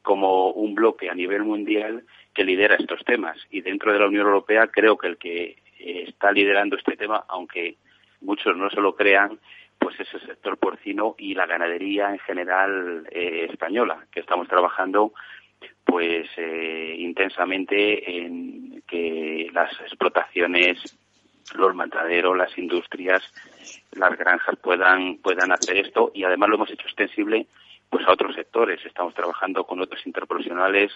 como un bloque a nivel mundial que lidera estos temas. Y dentro de la Unión Europea creo que el que está liderando este tema, aunque muchos no se lo crean, pues es el sector porcino y la ganadería en general eh, española, que estamos trabajando pues eh, intensamente en que las explotaciones, los mataderos, las industrias, las granjas puedan puedan hacer esto y además lo hemos hecho extensible pues a otros sectores. Estamos trabajando con otros interprofesionales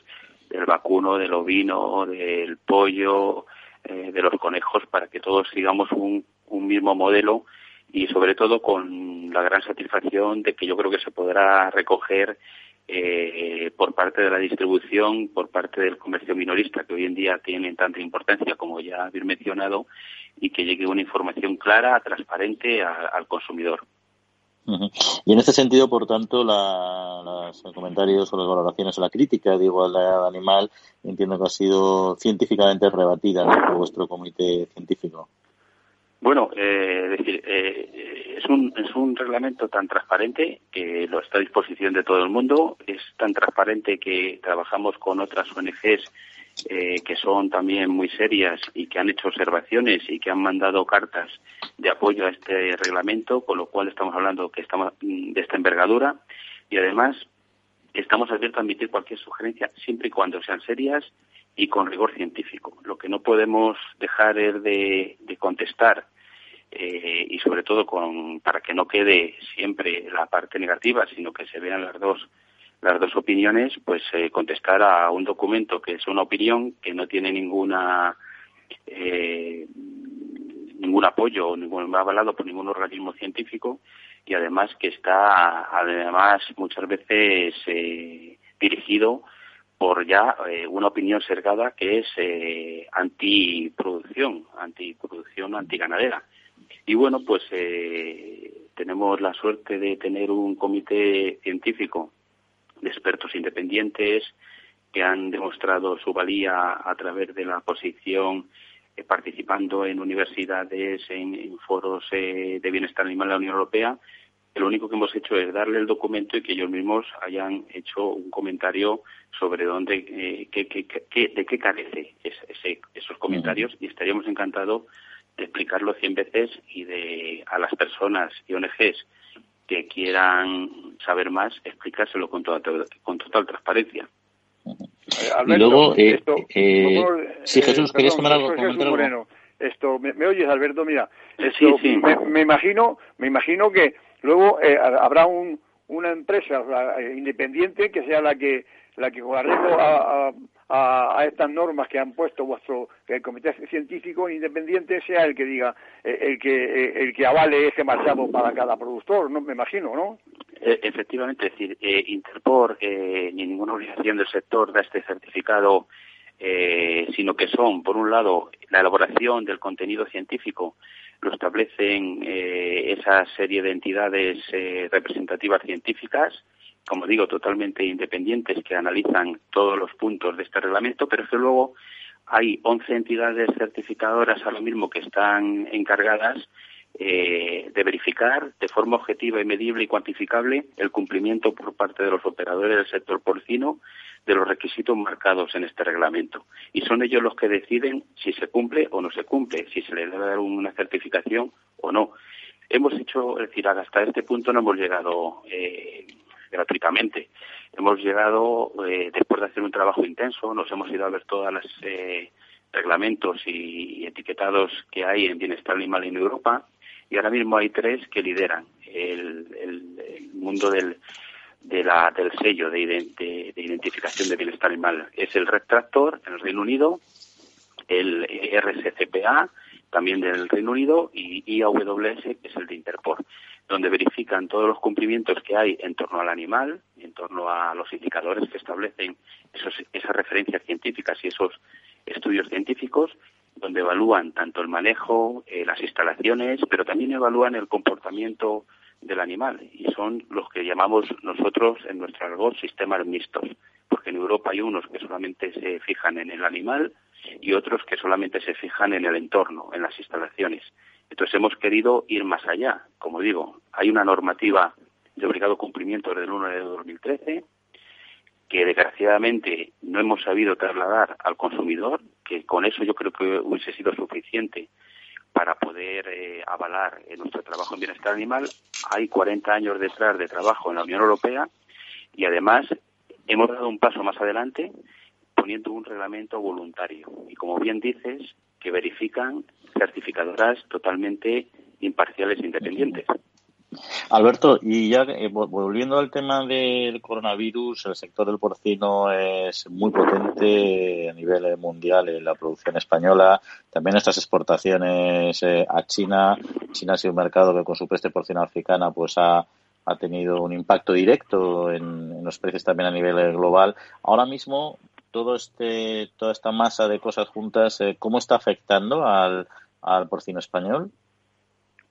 del vacuno, del ovino, del pollo, eh, de los conejos, para que todos sigamos un, un mismo modelo y sobre todo con la gran satisfacción de que yo creo que se podrá recoger eh, por parte de la distribución, por parte del comercio minorista, que hoy en día tienen tanta importancia como ya habéis mencionado, y que llegue una información clara, transparente al consumidor. Y en este sentido, por tanto, los comentarios o las valoraciones o la crítica de igualdad animal entiendo que ha sido científicamente rebatida por vuestro comité científico. Bueno, eh, es decir, eh, es, un, es un reglamento tan transparente que lo está a disposición de todo el mundo, es tan transparente que trabajamos con otras ONGs eh, que son también muy serias y que han hecho observaciones y que han mandado cartas de apoyo a este reglamento, con lo cual estamos hablando que estamos de esta envergadura. Y además estamos abiertos a admitir cualquier sugerencia siempre y cuando sean serias y con rigor científico. Lo que no podemos dejar es de, contestar eh, y sobre todo con, para que no quede siempre la parte negativa, sino que se vean las dos las dos opiniones, pues eh, contestar a un documento que es una opinión que no tiene ninguna eh, ningún apoyo o ningún avalado por ningún organismo científico y además que está además muchas veces eh, dirigido por ya eh, una opinión cercada que es eh, antiproducción, antiproducción, antiganadera. Y bueno, pues eh, tenemos la suerte de tener un comité científico de expertos independientes que han demostrado su valía a través de la posición eh, participando en universidades, en, foros eh, de bienestar animal de la Unión Europea. Lo único que hemos hecho es darle el documento y que ellos mismos hayan hecho un comentario sobre dónde, eh, de qué carece esos comentarios. Y estaríamos encantados de explicarlo cien veces y de a las personas y ONGs que quieran saber más, explicárselo con, toda, con total transparencia. Y luego, eh, eh, sí, Jesús, ¿querías algo? esto, ¿me, oyes, Alberto? Mira, esto, Me, imagino, me imagino que luego eh, habrá un, una empresa independiente que sea la que la que con a, a, estas normas que han puesto vuestro el comité científico independiente sea el que diga el que el que avale ese marchado para cada productor no me imagino no e, efectivamente, es decir, eh, Interpor eh, ni ninguna organización del sector da este certificado, eh, sino que son, por un lado, la elaboración del contenido científico, lo establecen esa serie de entidades representativas científicas, como digo, totalmente independientes que analizan todos los puntos de este reglamento, pero que luego hay 11 entidades certificadoras ahora mismo que están encargadas eh, de verificar de forma objetiva y medible y cuantificable el cumplimiento por parte de los operadores del sector porcino de los requisitos marcados en este reglamento. Y son ellos los que deciden si se cumple o no se cumple, si se le debe dar una certificación o no. Hemos hecho, es decir, hasta este punto no hemos llegado eh, gratuitamente. Hemos llegado, eh, después de hacer un trabajo intenso, nos hemos ido a ver todos los reglamentos y, etiquetados que hay en bienestar animal en Europa y ahora mismo hay tres que lideran el, mundo del, del sello de, identificación de bienestar animal. Es el Retractor en el Reino Unido, el RSCPA también del Reino Unido y IAWS que es el de Interpol, donde verifican todos los cumplimientos que hay en torno al animal, en torno a los indicadores que establecen esas referencias científicas y esos estudios científicos donde evalúan tanto el manejo, eh, las instalaciones, pero también evalúan el comportamiento del animal y son los que llamamos nosotros en nuestro argot sistemas mixtos, porque en Europa hay unos que solamente se fijan en el animal y otros que solamente se fijan en el entorno, en las instalaciones. Entonces hemos querido ir más allá. Como digo, hay una normativa de obligado cumplimiento desde el 1 de 2013 que desgraciadamente no hemos sabido trasladar al consumidor, que con eso yo creo que hubiese sido suficiente para poder eh, avalar nuestro trabajo en bienestar animal. Hay 40 años detrás de trabajo en la Unión Europea y además hemos dado un paso más adelante poniendo un reglamento voluntario y como bien dices que verifican certificadoras totalmente imparciales e independientes. Alberto, y ya eh, volviendo al tema del coronavirus, el sector del porcino es muy potente a nivel mundial en la producción española. También estas exportaciones eh, a China. China ha sido un mercado que con su peste porcina africana pues ha, tenido un impacto directo en, los precios también a nivel global. Ahora mismo, todo este, toda esta masa de cosas juntas, eh, ¿cómo está afectando al, al porcino español?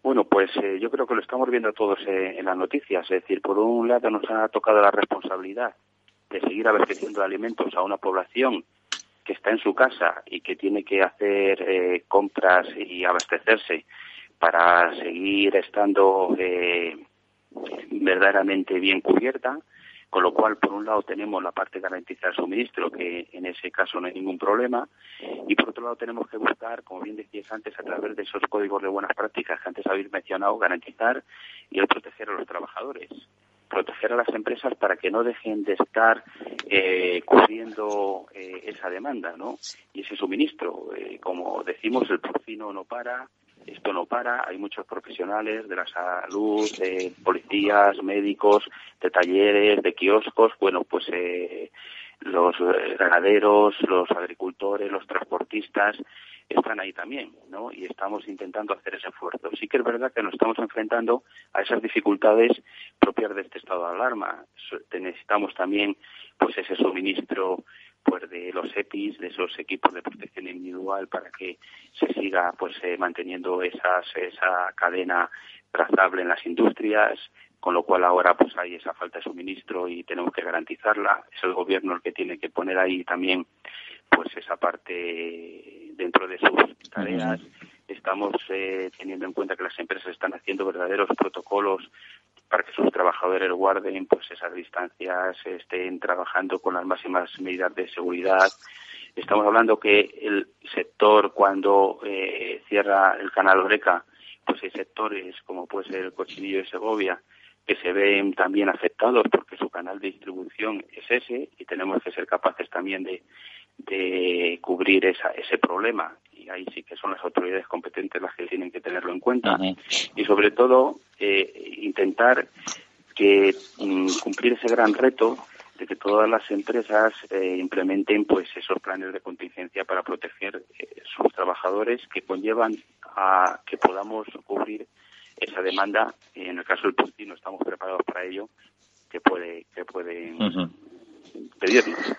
Bueno, pues eh, yo creo que lo estamos viendo todos eh, en las noticias. Es decir, por un lado nos ha tocado la responsabilidad de seguir abasteciendo alimentos a una población que está en su casa y que tiene que hacer eh, compras y abastecerse para seguir estando verdaderamente bien cubierta. Con lo cual, por un lado, tenemos la parte de garantizar el suministro, que en ese caso no hay ningún problema, y por otro lado, tenemos que buscar, como bien decías antes, a través de esos códigos de buenas prácticas que antes habéis mencionado, garantizar y el proteger a los trabajadores proteger a las empresas para que no dejen de estar eh, cubriendo eh, esa demanda ¿no? y ese suministro. Eh, como decimos, el porcino no para, esto no para, hay muchos profesionales de la salud, de policías, médicos, de talleres, de kioscos, bueno, pues eh, los ganaderos, los agricultores, los transportistas están ahí también, ¿no? Y estamos intentando hacer ese esfuerzo. Sí que es verdad que nos estamos enfrentando a esas dificultades propias de este estado de alarma. Necesitamos también, pues, ese suministro pues de los EPIs, de esos equipos de protección individual para que se siga pues eh, manteniendo esas, esa cadena trazable en las industrias, con lo cual ahora pues hay esa falta de suministro y tenemos que garantizarla. Es el gobierno el que tiene que poner ahí también pues esa parte dentro de sus tareas. Estamos eh, teniendo en cuenta que las empresas están haciendo verdaderos protocolos para que sus trabajadores guarden pues esas distancias, estén trabajando con las máximas medidas de seguridad. Estamos hablando que el sector cuando eh, cierra el canal Oreca, pues hay sectores como puede ser el cochinillo de Segovia, que se ven también afectados porque su canal de distribución es ese y tenemos que ser capaces también de, de cubrir esa, ese problema y ahí sí que son las autoridades competentes las que tienen que tenerlo en cuenta. Y sobre todo eh, intentar que mm, cumplir ese gran reto de que todas las empresas eh, implementen pues esos planes de contingencia para proteger eh, sus trabajadores que conllevan a que podamos cubrir esa demanda. Y en el caso del puntino estamos preparados para ello que puede que pueden pedirnos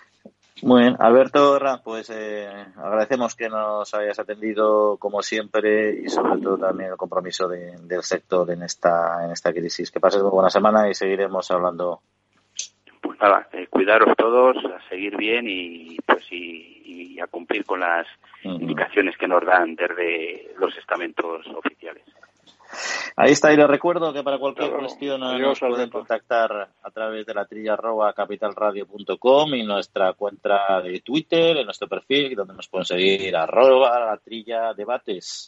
muy bien, Alberto pues eh, agradecemos que nos hayas atendido como siempre y sobre todo también el compromiso del sector en esta en esta crisis. Que pases muy buena semana y seguiremos hablando. Pues nada, eh, cuidaros todos, a seguir bien y pues y, a cumplir con las indicaciones que nos dan desde los estamentos oficiales. Ahí está, y les recuerdo que para cualquier cuestión nos pueden contactar a través de la trilla arroba capitalradio.com y nuestra cuenta de Twitter, en nuestro perfil, donde nos pueden seguir arroba la trilla debates.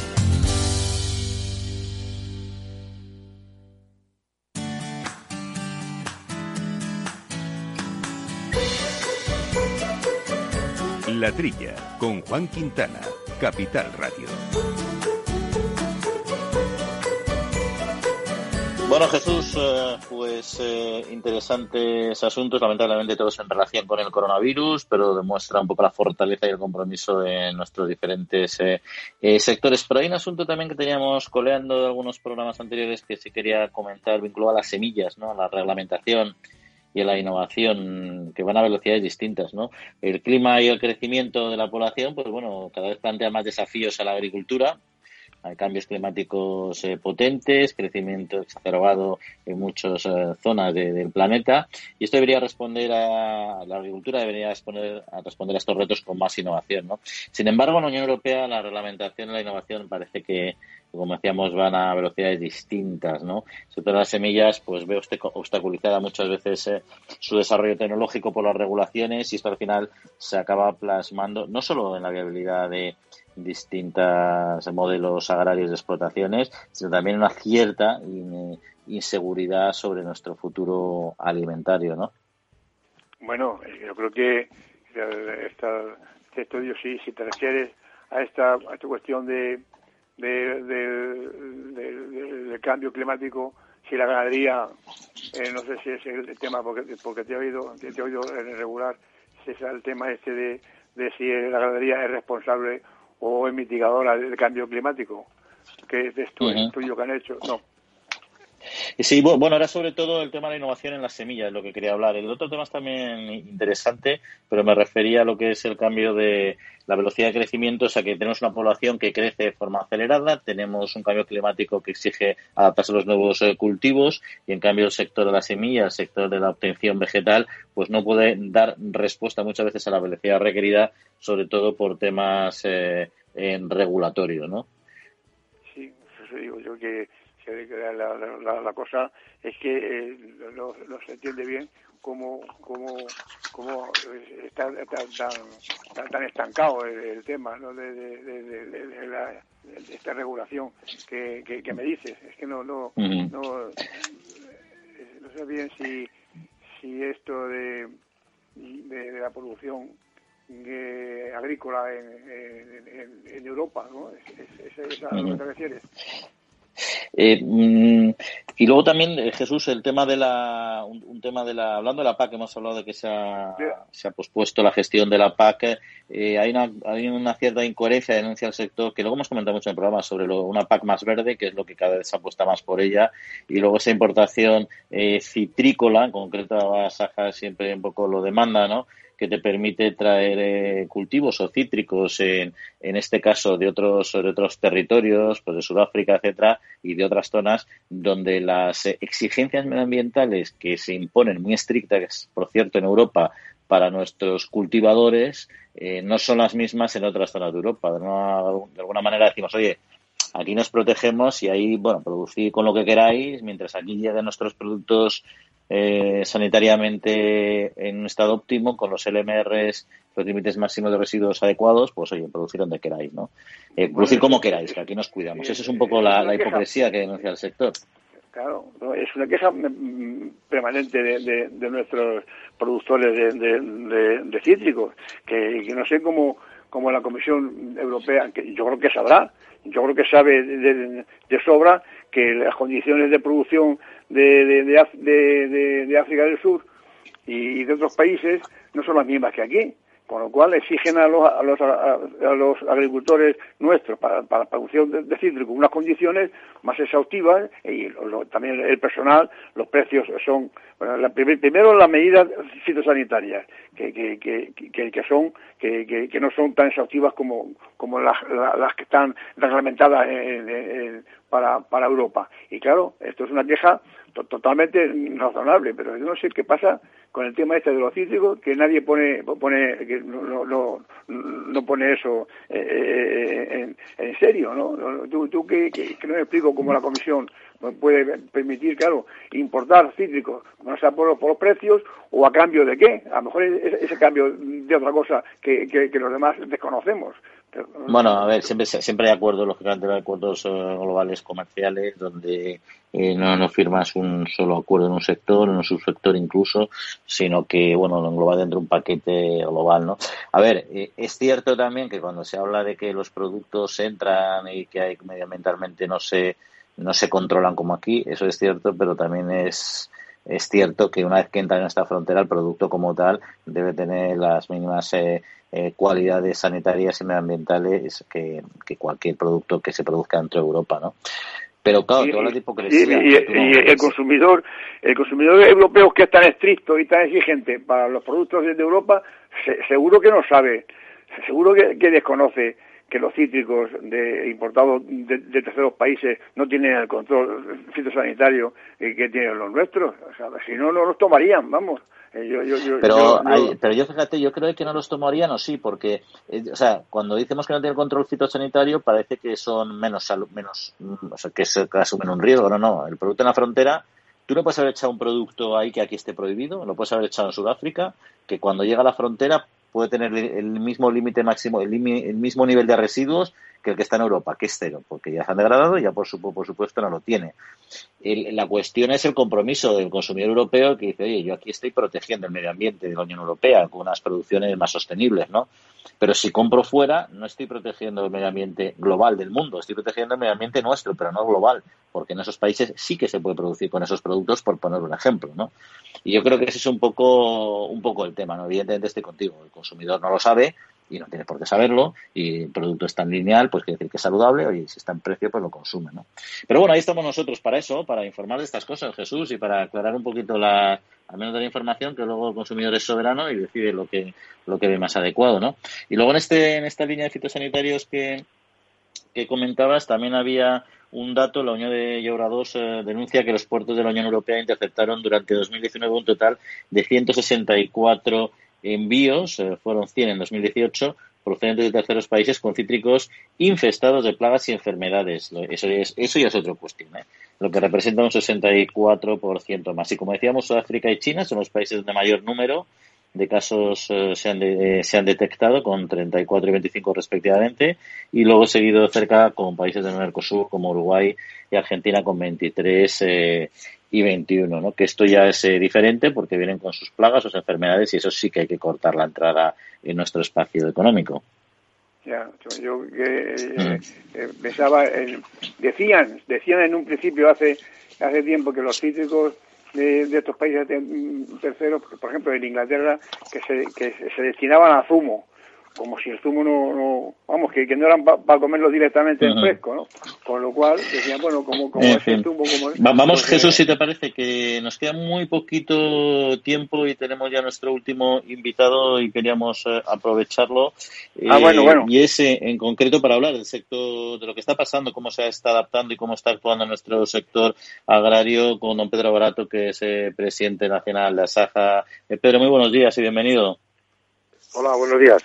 La Trilla, con Juan Quintana, Capital Radio. Bueno, Jesús, eh, pues eh, interesantes asuntos, lamentablemente todos en relación con el coronavirus, pero demuestra un poco la fortaleza y el compromiso de nuestros diferentes eh, sectores. Pero hay un asunto también que teníamos coleando de algunos programas anteriores que sí quería comentar, vinculado a las semillas, ¿no? a la reglamentación y a la innovación que van a velocidades distintas, ¿no? El clima y el crecimiento de la población, pues bueno, cada vez plantea más desafíos a la agricultura. Hay cambios climáticos eh, potentes, crecimiento exacerbado en muchas eh, zonas del planeta y esto debería responder a la agricultura debería responder a a estos retos con más innovación, ¿no? Sin embargo, en la Unión Europea la reglamentación y la innovación parece que como decíamos, van a velocidades distintas, ¿no? Sobre las semillas, pues veo obstaculizada muchas veces eh, su desarrollo tecnológico por las regulaciones y esto al final se acaba plasmando no solo en la viabilidad de distintos modelos agrarios de explotaciones, sino también una cierta inseguridad sobre nuestro futuro alimentario, ¿no? Bueno, yo creo que esta, este estudio sí, si te refieres a esta, a esta cuestión de de, del cambio climático, si la ganadería, eh, no sé si es el tema, porque, porque te he oído, te, he oído regular, si es el tema este de, de si la ganadería es responsable o es mitigadora del cambio climático, que es de estudio que han hecho. No, Sí, bueno, era sobre todo el tema de la innovación en las semillas, lo que quería hablar. El otro tema es también interesante, pero me refería a lo que es el cambio de la velocidad de crecimiento, o sea que tenemos una población que crece de forma acelerada, tenemos un cambio climático que exige adaptarse a los nuevos eh, cultivos y en cambio el sector de la semilla, el sector de la obtención vegetal, pues no puede dar respuesta muchas veces a la velocidad requerida, sobre todo por temas eh, regulatorios, ¿no? Sí, eso digo yo que la, la, cosa es que eh, no, se entiende bien cómo, cómo, cómo está, tan, tan, estancado el, tema ¿no? de, de, esta regulación que, que, me dices. Es que no, no, no, no sé bien si, si esto de, de, la producción agrícola en, en, en, Europa, ¿no? Es, es, es, a lo que te refieres. Eh, mm, Y luego también, eh, Jesús, el tema de la, un, tema de la, hablando de la PAC, hemos hablado de que se ha, se ha pospuesto la gestión de la PAC. Eh, hay, una, hay una cierta incoherencia, denuncia al sector, que luego hemos comentado mucho en el programa sobre lo, una PAC más verde, que es lo que cada vez se apuesta más por ella, y luego esa importación eh, citrícola, en concreto a Saja siempre un poco lo demanda, ¿no? Que te permite traer eh, cultivos o cítricos, en, en este caso de otros, de otros territorios, pues de Sudáfrica, etcétera, y de otras zonas donde las exigencias medioambientales que se imponen muy estrictas, por cierto, en Europa, para nuestros cultivadores, eh, no son las mismas en otras zonas de Europa. De, alguna manera decimos, oye, aquí nos protegemos y ahí, bueno, producir con lo que queráis, mientras aquí lleguen nuestros productos eh, sanitariamente en un estado óptimo, con los LMRs, los límites máximos de residuos adecuados, pues oye, producir donde queráis, ¿no? Eh, producir como queráis, que aquí nos cuidamos. Esa es un poco la, hipocresía que denuncia el sector. Claro, es una queja permanente de, nuestros productores de, cítricos, que, no sé cómo, cómo la Comisión Europea, que yo creo que sabrá, yo creo que sabe de, sobra que las condiciones de producción de, de, de, África del Sur y de otros países no son las mismas que aquí con lo cual exigen a los, a los, a, los agricultores nuestros para, para la producción de, cítricos unas condiciones más exhaustivas y también el personal, los precios son, la, primero las medidas fitosanitarias, que, que, que, que, son, que, no son tan exhaustivas como, como las, las que están reglamentadas para, para Europa. Y claro, esto es una queja totalmente razonable, pero yo no sé qué pasa con el tema este de los cítricos, que nadie pone, pone no, no, no pone eso eh, eh, en, serio, ¿no? Tú, tú que, que, no me explico cómo la Comisión puede permitir, claro, importar cítricos, no sea por, por, los precios o a cambio de qué. A lo mejor es ese cambio de otra cosa que, que, los demás desconocemos. Bueno, a ver, siempre, siempre hay acuerdos, lógicamente, hay acuerdos eh, globales comerciales donde eh, no, no firmas un solo acuerdo en un sector, en un subsector incluso, sino que, bueno, lo engloba dentro de un paquete global, ¿no? A ver, eh, es cierto también que cuando se habla de que los productos entran y que hay medioambientalmente no se, no se controlan como aquí, eso es cierto, pero también es, es cierto que una vez que entra en esta frontera, el producto como tal debe tener las mínimas eh, cualidades sanitarias y medioambientales que, que, cualquier producto que se produzca dentro de Europa, ¿no? Pero claro, y, toda y, el consumidor, el consumidor europeo que es tan estricto y tan exigente para los productos de Europa, seguro que no sabe, seguro que, desconoce que los cítricos de, importados de, terceros países no tienen el control fitosanitario que tienen los nuestros. si no, no los tomarían, vamos. Eh, pero, pero yo fíjate, yo creo que no los tomarían o sí, porque, eh, o sea, cuando decimos que no tienen control fitosanitario, parece que son menos, menos o sea, que, se, asumen un riesgo. No, no. El producto en la frontera, tú no puedes haber echado un producto ahí que aquí esté prohibido, lo puedes haber echado en Sudáfrica, que cuando llega a la frontera puede tener el mismo límite máximo, el, el mismo nivel de residuos que el que está en Europa, que es cero, porque ya se han degradado y ya por, por supuesto no lo tiene. la cuestión es el compromiso del consumidor europeo que dice, oye, yo aquí estoy protegiendo el medio ambiente de la Unión Europea con unas producciones más sostenibles, ¿no? Pero si compro fuera, no estoy protegiendo el medio ambiente global del mundo, estoy protegiendo el medio ambiente nuestro, pero no global, porque en esos países sí que se puede producir con esos productos, por poner un ejemplo, ¿no? Y yo creo que ese es un poco, un poco el tema, ¿no? Evidentemente estoy contigo, el consumidor no lo sabe, y no tiene por qué saberlo y el producto es tan lineal, pues quiere decir que es saludable y si está en precio, pues lo consume, ¿no? Pero bueno, ahí estamos nosotros para eso, para informar de estas cosas, Jesús, y para aclarar un poquito la, al menos de la información que luego el consumidor es soberano y decide lo que, lo que ve más adecuado, ¿no? Y luego en este, en esta línea de fitosanitarios que, que comentabas, también había un dato, la Unión de Eura 2 eh, denuncia que los puertos de la Unión Europea interceptaron durante 2019 un total de 164 envíos, eh, fueron 100 en 2018, procedentes de terceros países con cítricos infestados de plagas y enfermedades. Eso, es, eso ya es otra cuestión, ¿eh? lo que representa un 64% más. Y como decíamos, Sudáfrica y China son los países de mayor número de casos eh, se, han se han detectado con 34 y 25 respectivamente y luego seguido cerca con países del Mercosur como Uruguay y Argentina con 23 eh, y 21, ¿no? Que esto ya es eh, diferente porque vienen con sus plagas, sus enfermedades y eso sí que hay que cortar la entrada en nuestro espacio económico. Ya, yo, eh, mm. eh, pensaba, decían, decían en un principio hace hace tiempo que los cítricos de, estos países terceros, por ejemplo en Inglaterra, que se, que se destinaban a zumo como si el zumo no, vamos, que, que no eran para comerlo directamente en fresco, ¿no? Con lo cual decían, bueno, como, como ese zumo, como... Vamos, Jesús, si te parece, que nos queda muy poquito tiempo y tenemos ya nuestro último invitado y queríamos eh, aprovecharlo. Ah, bueno, bueno. Y ese en concreto para hablar del sector, de lo que está pasando, cómo se está adaptando y cómo está actuando nuestro sector agrario con don Pedro Barato, que es eh, presidente nacional de Asaja. Eh, Pedro, muy buenos días y bienvenido. Hola, buenos días.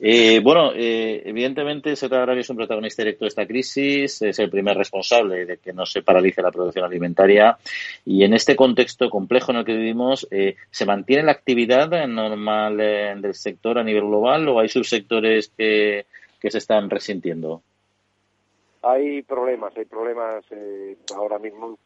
Eh, bueno, eh, evidentemente sector agrario es un protagonista directo de esta crisis, es el primer responsable de que no se paralice la producción alimentaria y en este contexto complejo en el que vivimos, eh, ¿se mantiene la actividad normal del sector a nivel global o hay subsectores que, que se están resintiendo? Hay problemas, hay problemas ahora mismo,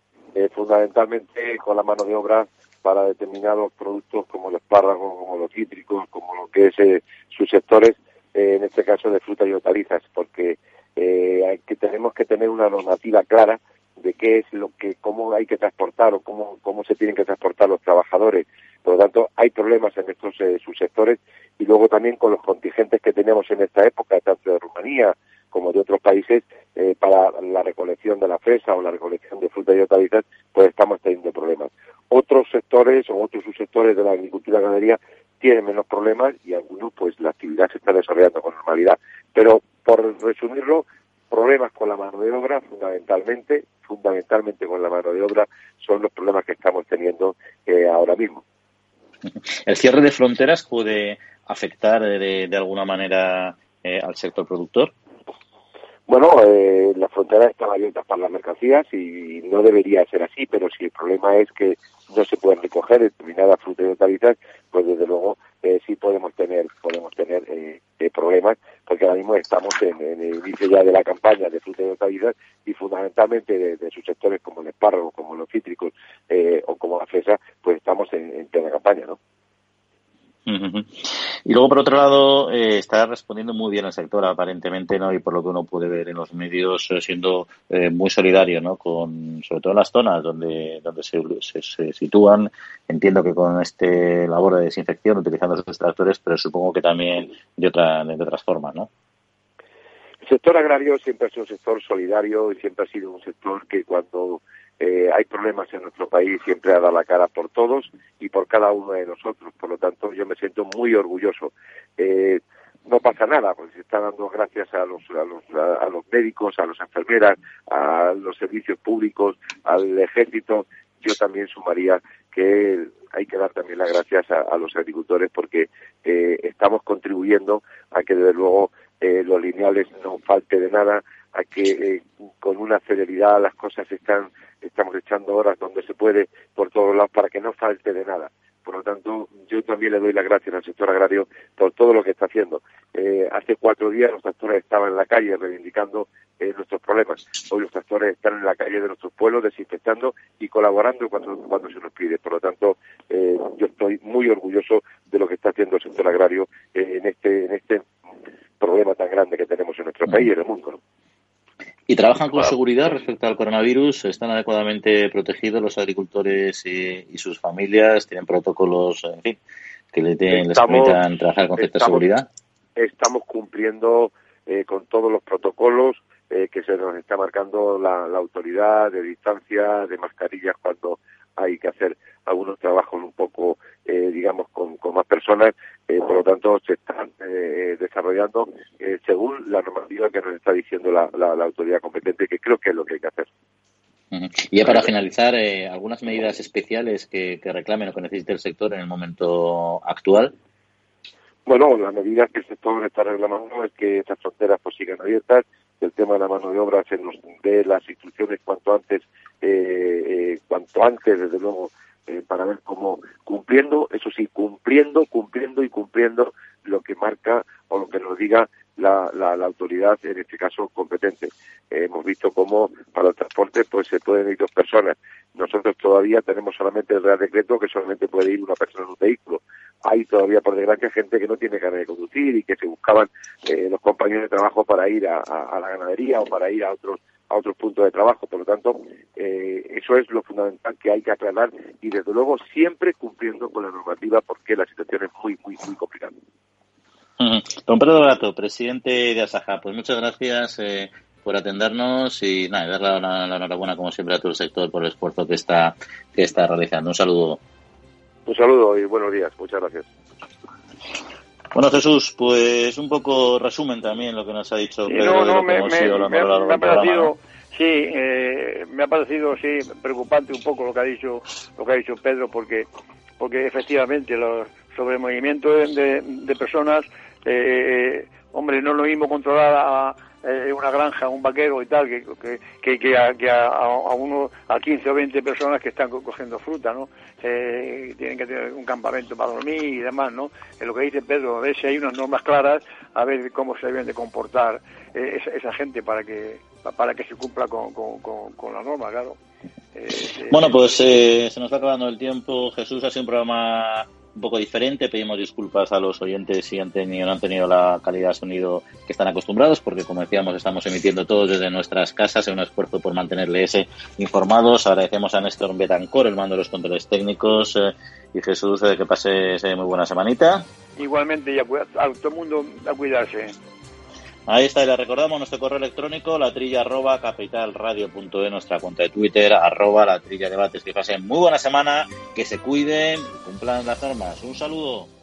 fundamentalmente con la mano de obra para determinados productos como el espárrago, como los cítricos, como lo que es sus sectores eh, en este caso de frutas y hortalizas, porque eh, hay que, tenemos que tener una normativa clara de qué es lo que, cómo hay que transportar o cómo, cómo se tienen que transportar los trabajadores. Por lo tanto, hay problemas en estos eh, subsectores y luego también con los contingentes que tenemos en esta época, tanto de Rumanía como de otros países, eh, para la recolección de la fresa o la recolección de frutas y hortalizas, pues estamos teniendo problemas. Otros sectores o otros subsectores de la agricultura y ganadería tienen menos problemas y algunos pues la actividad se está desarrollando con normalidad. Pero por resumirlo, problemas con la mano de obra fundamentalmente, fundamentalmente con la mano de obra son los problemas que estamos teniendo eh, ahora mismo. ¿El cierre de fronteras puede afectar de, alguna manera eh, al sector productor? Bueno, eh, las fronteras están abiertas para las mercancías y no debería ser así, pero si el problema es que no se pueden recoger determinadas frutas y hortalizas, pues desde luego eh, sí podemos tener podemos tener eh, eh, problemas, porque ahora mismo estamos en, el inicio ya de la campaña de frutas y hortalizas y fundamentalmente de, sus sectores como el espárrago, como los cítricos o como la fresa, pues estamos en, en plena campaña, ¿no? Y luego, por otro lado, eh, está respondiendo muy bien el sector, aparentemente, ¿no? Y por lo que uno puede ver en los medios, eh, siendo eh, muy solidario, ¿no? Con, sobre todo en las zonas donde, donde se, se, sitúan. Entiendo que con este labor de desinfección, utilizando esos tractores, pero supongo que también de, otra, de otras formas, ¿no? El sector agrario siempre ha sido un sector solidario y siempre ha sido un sector que cuando eh, hay problemas en nuestro país, siempre ha dado la cara por todos y por cada uno de nosotros. Por lo tanto, yo me siento muy orgulloso. Eh, no pasa nada, porque se está dando gracias a los, a los, a, los médicos, a las enfermeras, a los servicios públicos, al ejército. Yo también sumaría que hay que dar también las gracias a, los agricultores porque eh, estamos contribuyendo a que desde luego eh, los lineales no falte de nada, a que eh, con una celeridad las cosas están estamos echando horas donde se puede por todos lados para que no falte de nada. Por lo tanto, yo también le doy las gracias al sector agrario por todo lo que está haciendo. Eh, hace cuatro días los tractores estaban en la calle reivindicando eh, nuestros problemas. Hoy los tractores están en la calle de nuestros pueblos desinfectando y colaborando cuando, cuando se nos pide. Por lo tanto, eh, yo estoy muy orgulloso de lo que está haciendo el sector agrario en este en este problema tan grande que tenemos en nuestro país y en el mundo. ¿no? ¿Y trabajan con seguridad respecto al coronavirus? ¿Están adecuadamente protegidos los agricultores y, sus familias? ¿Tienen protocolos, en fin, que les, permitan trabajar con cierta seguridad? Estamos cumpliendo eh, con todos los protocolos eh, que se nos está marcando la, la autoridad de distancia, de mascarillas cuando hay que hacer algunos trabajos un poco, eh, digamos, con, con, más personas, eh, por lo tanto se están eh, desarrollando según la normativa que nos está diciendo la, la, autoridad competente, que creo que es lo que hay que hacer. Y ya para finalizar, algunas medidas especiales que, que reclamen o que necesite el sector en el momento actual. Bueno, las medidas que el sector está reclamando es que estas fronteras pues sigan abiertas, el tema de la mano de obra se nos dé las instrucciones cuanto antes, eh, cuanto antes, desde luego, eh, para ver cómo cumpliendo, eso sí, cumpliendo, cumpliendo y cumpliendo lo que marca o lo que nos diga la, la, autoridad, en este caso competente. Eh, hemos visto cómo para el transporte pues se pueden ir dos personas. Nosotros todavía tenemos solamente el Real Decreto que solamente puede ir una persona en un vehículo. Hay todavía, por desgracia, gente que no tiene ganas de conducir y que se buscaban eh, los compañeros de trabajo para ir a, a, la ganadería o para ir a otros a otros puntos de trabajo. Por lo tanto, eh, eso es lo fundamental que hay que aclarar y, desde luego, siempre cumpliendo con la normativa porque la situación es muy, muy, muy complicada. Don Pedro Gato, presidente de Asaja, pues muchas gracias eh, por atendernos y nada, darle la, la, enhorabuena como siempre a todo el sector por el esfuerzo que está, que está realizando. Un saludo. Un saludo y buenos días. Muchas gracias. Bueno, Jesús, pues un poco resumen también lo que nos ha dicho Pedro. no, no, me, ha parecido, sí, eh, me ha parecido, sí, preocupante un poco lo que ha dicho, lo que ha dicho Pedro, porque, porque efectivamente los sobremovimientos de, de personas, eh, hombre, no es lo mismo controlar a, eh, una granja, un vaquero y tal, que, que, que, a, que a, a, uno, a 15 o 20 personas que están cogiendo fruta, ¿no? Eh, tienen que tener un campamento para dormir y demás, ¿no? Es lo que dice Pedro, a ver si hay unas normas claras, a ver cómo se deben de comportar eh, esa, esa, gente para que para que se cumpla con, con, con, con la norma, claro. Eh, bueno, pues eh, se nos está acabando el tiempo. Jesús ha sido un programa un poco diferente. Pedimos disculpas a los oyentes si han tenido, no han tenido la calidad de sonido que están acostumbrados, porque como decíamos, estamos emitiendo todos desde nuestras casas en un esfuerzo por mantenerles informados. Agradecemos a Néstor Betancor, el mando de los controles técnicos, eh, y Jesús, eh, que pases eh, muy buena semanita. Igualmente, y a, a todo el mundo a cuidarse. Ahí está, y le recordamos nuestro correo electrónico, la trilla arroba capitalradio.de, nuestra cuenta de Twitter, arroba la trilla debates. Que pasen muy buena semana, que se cuiden cumplan las normas. Un saludo.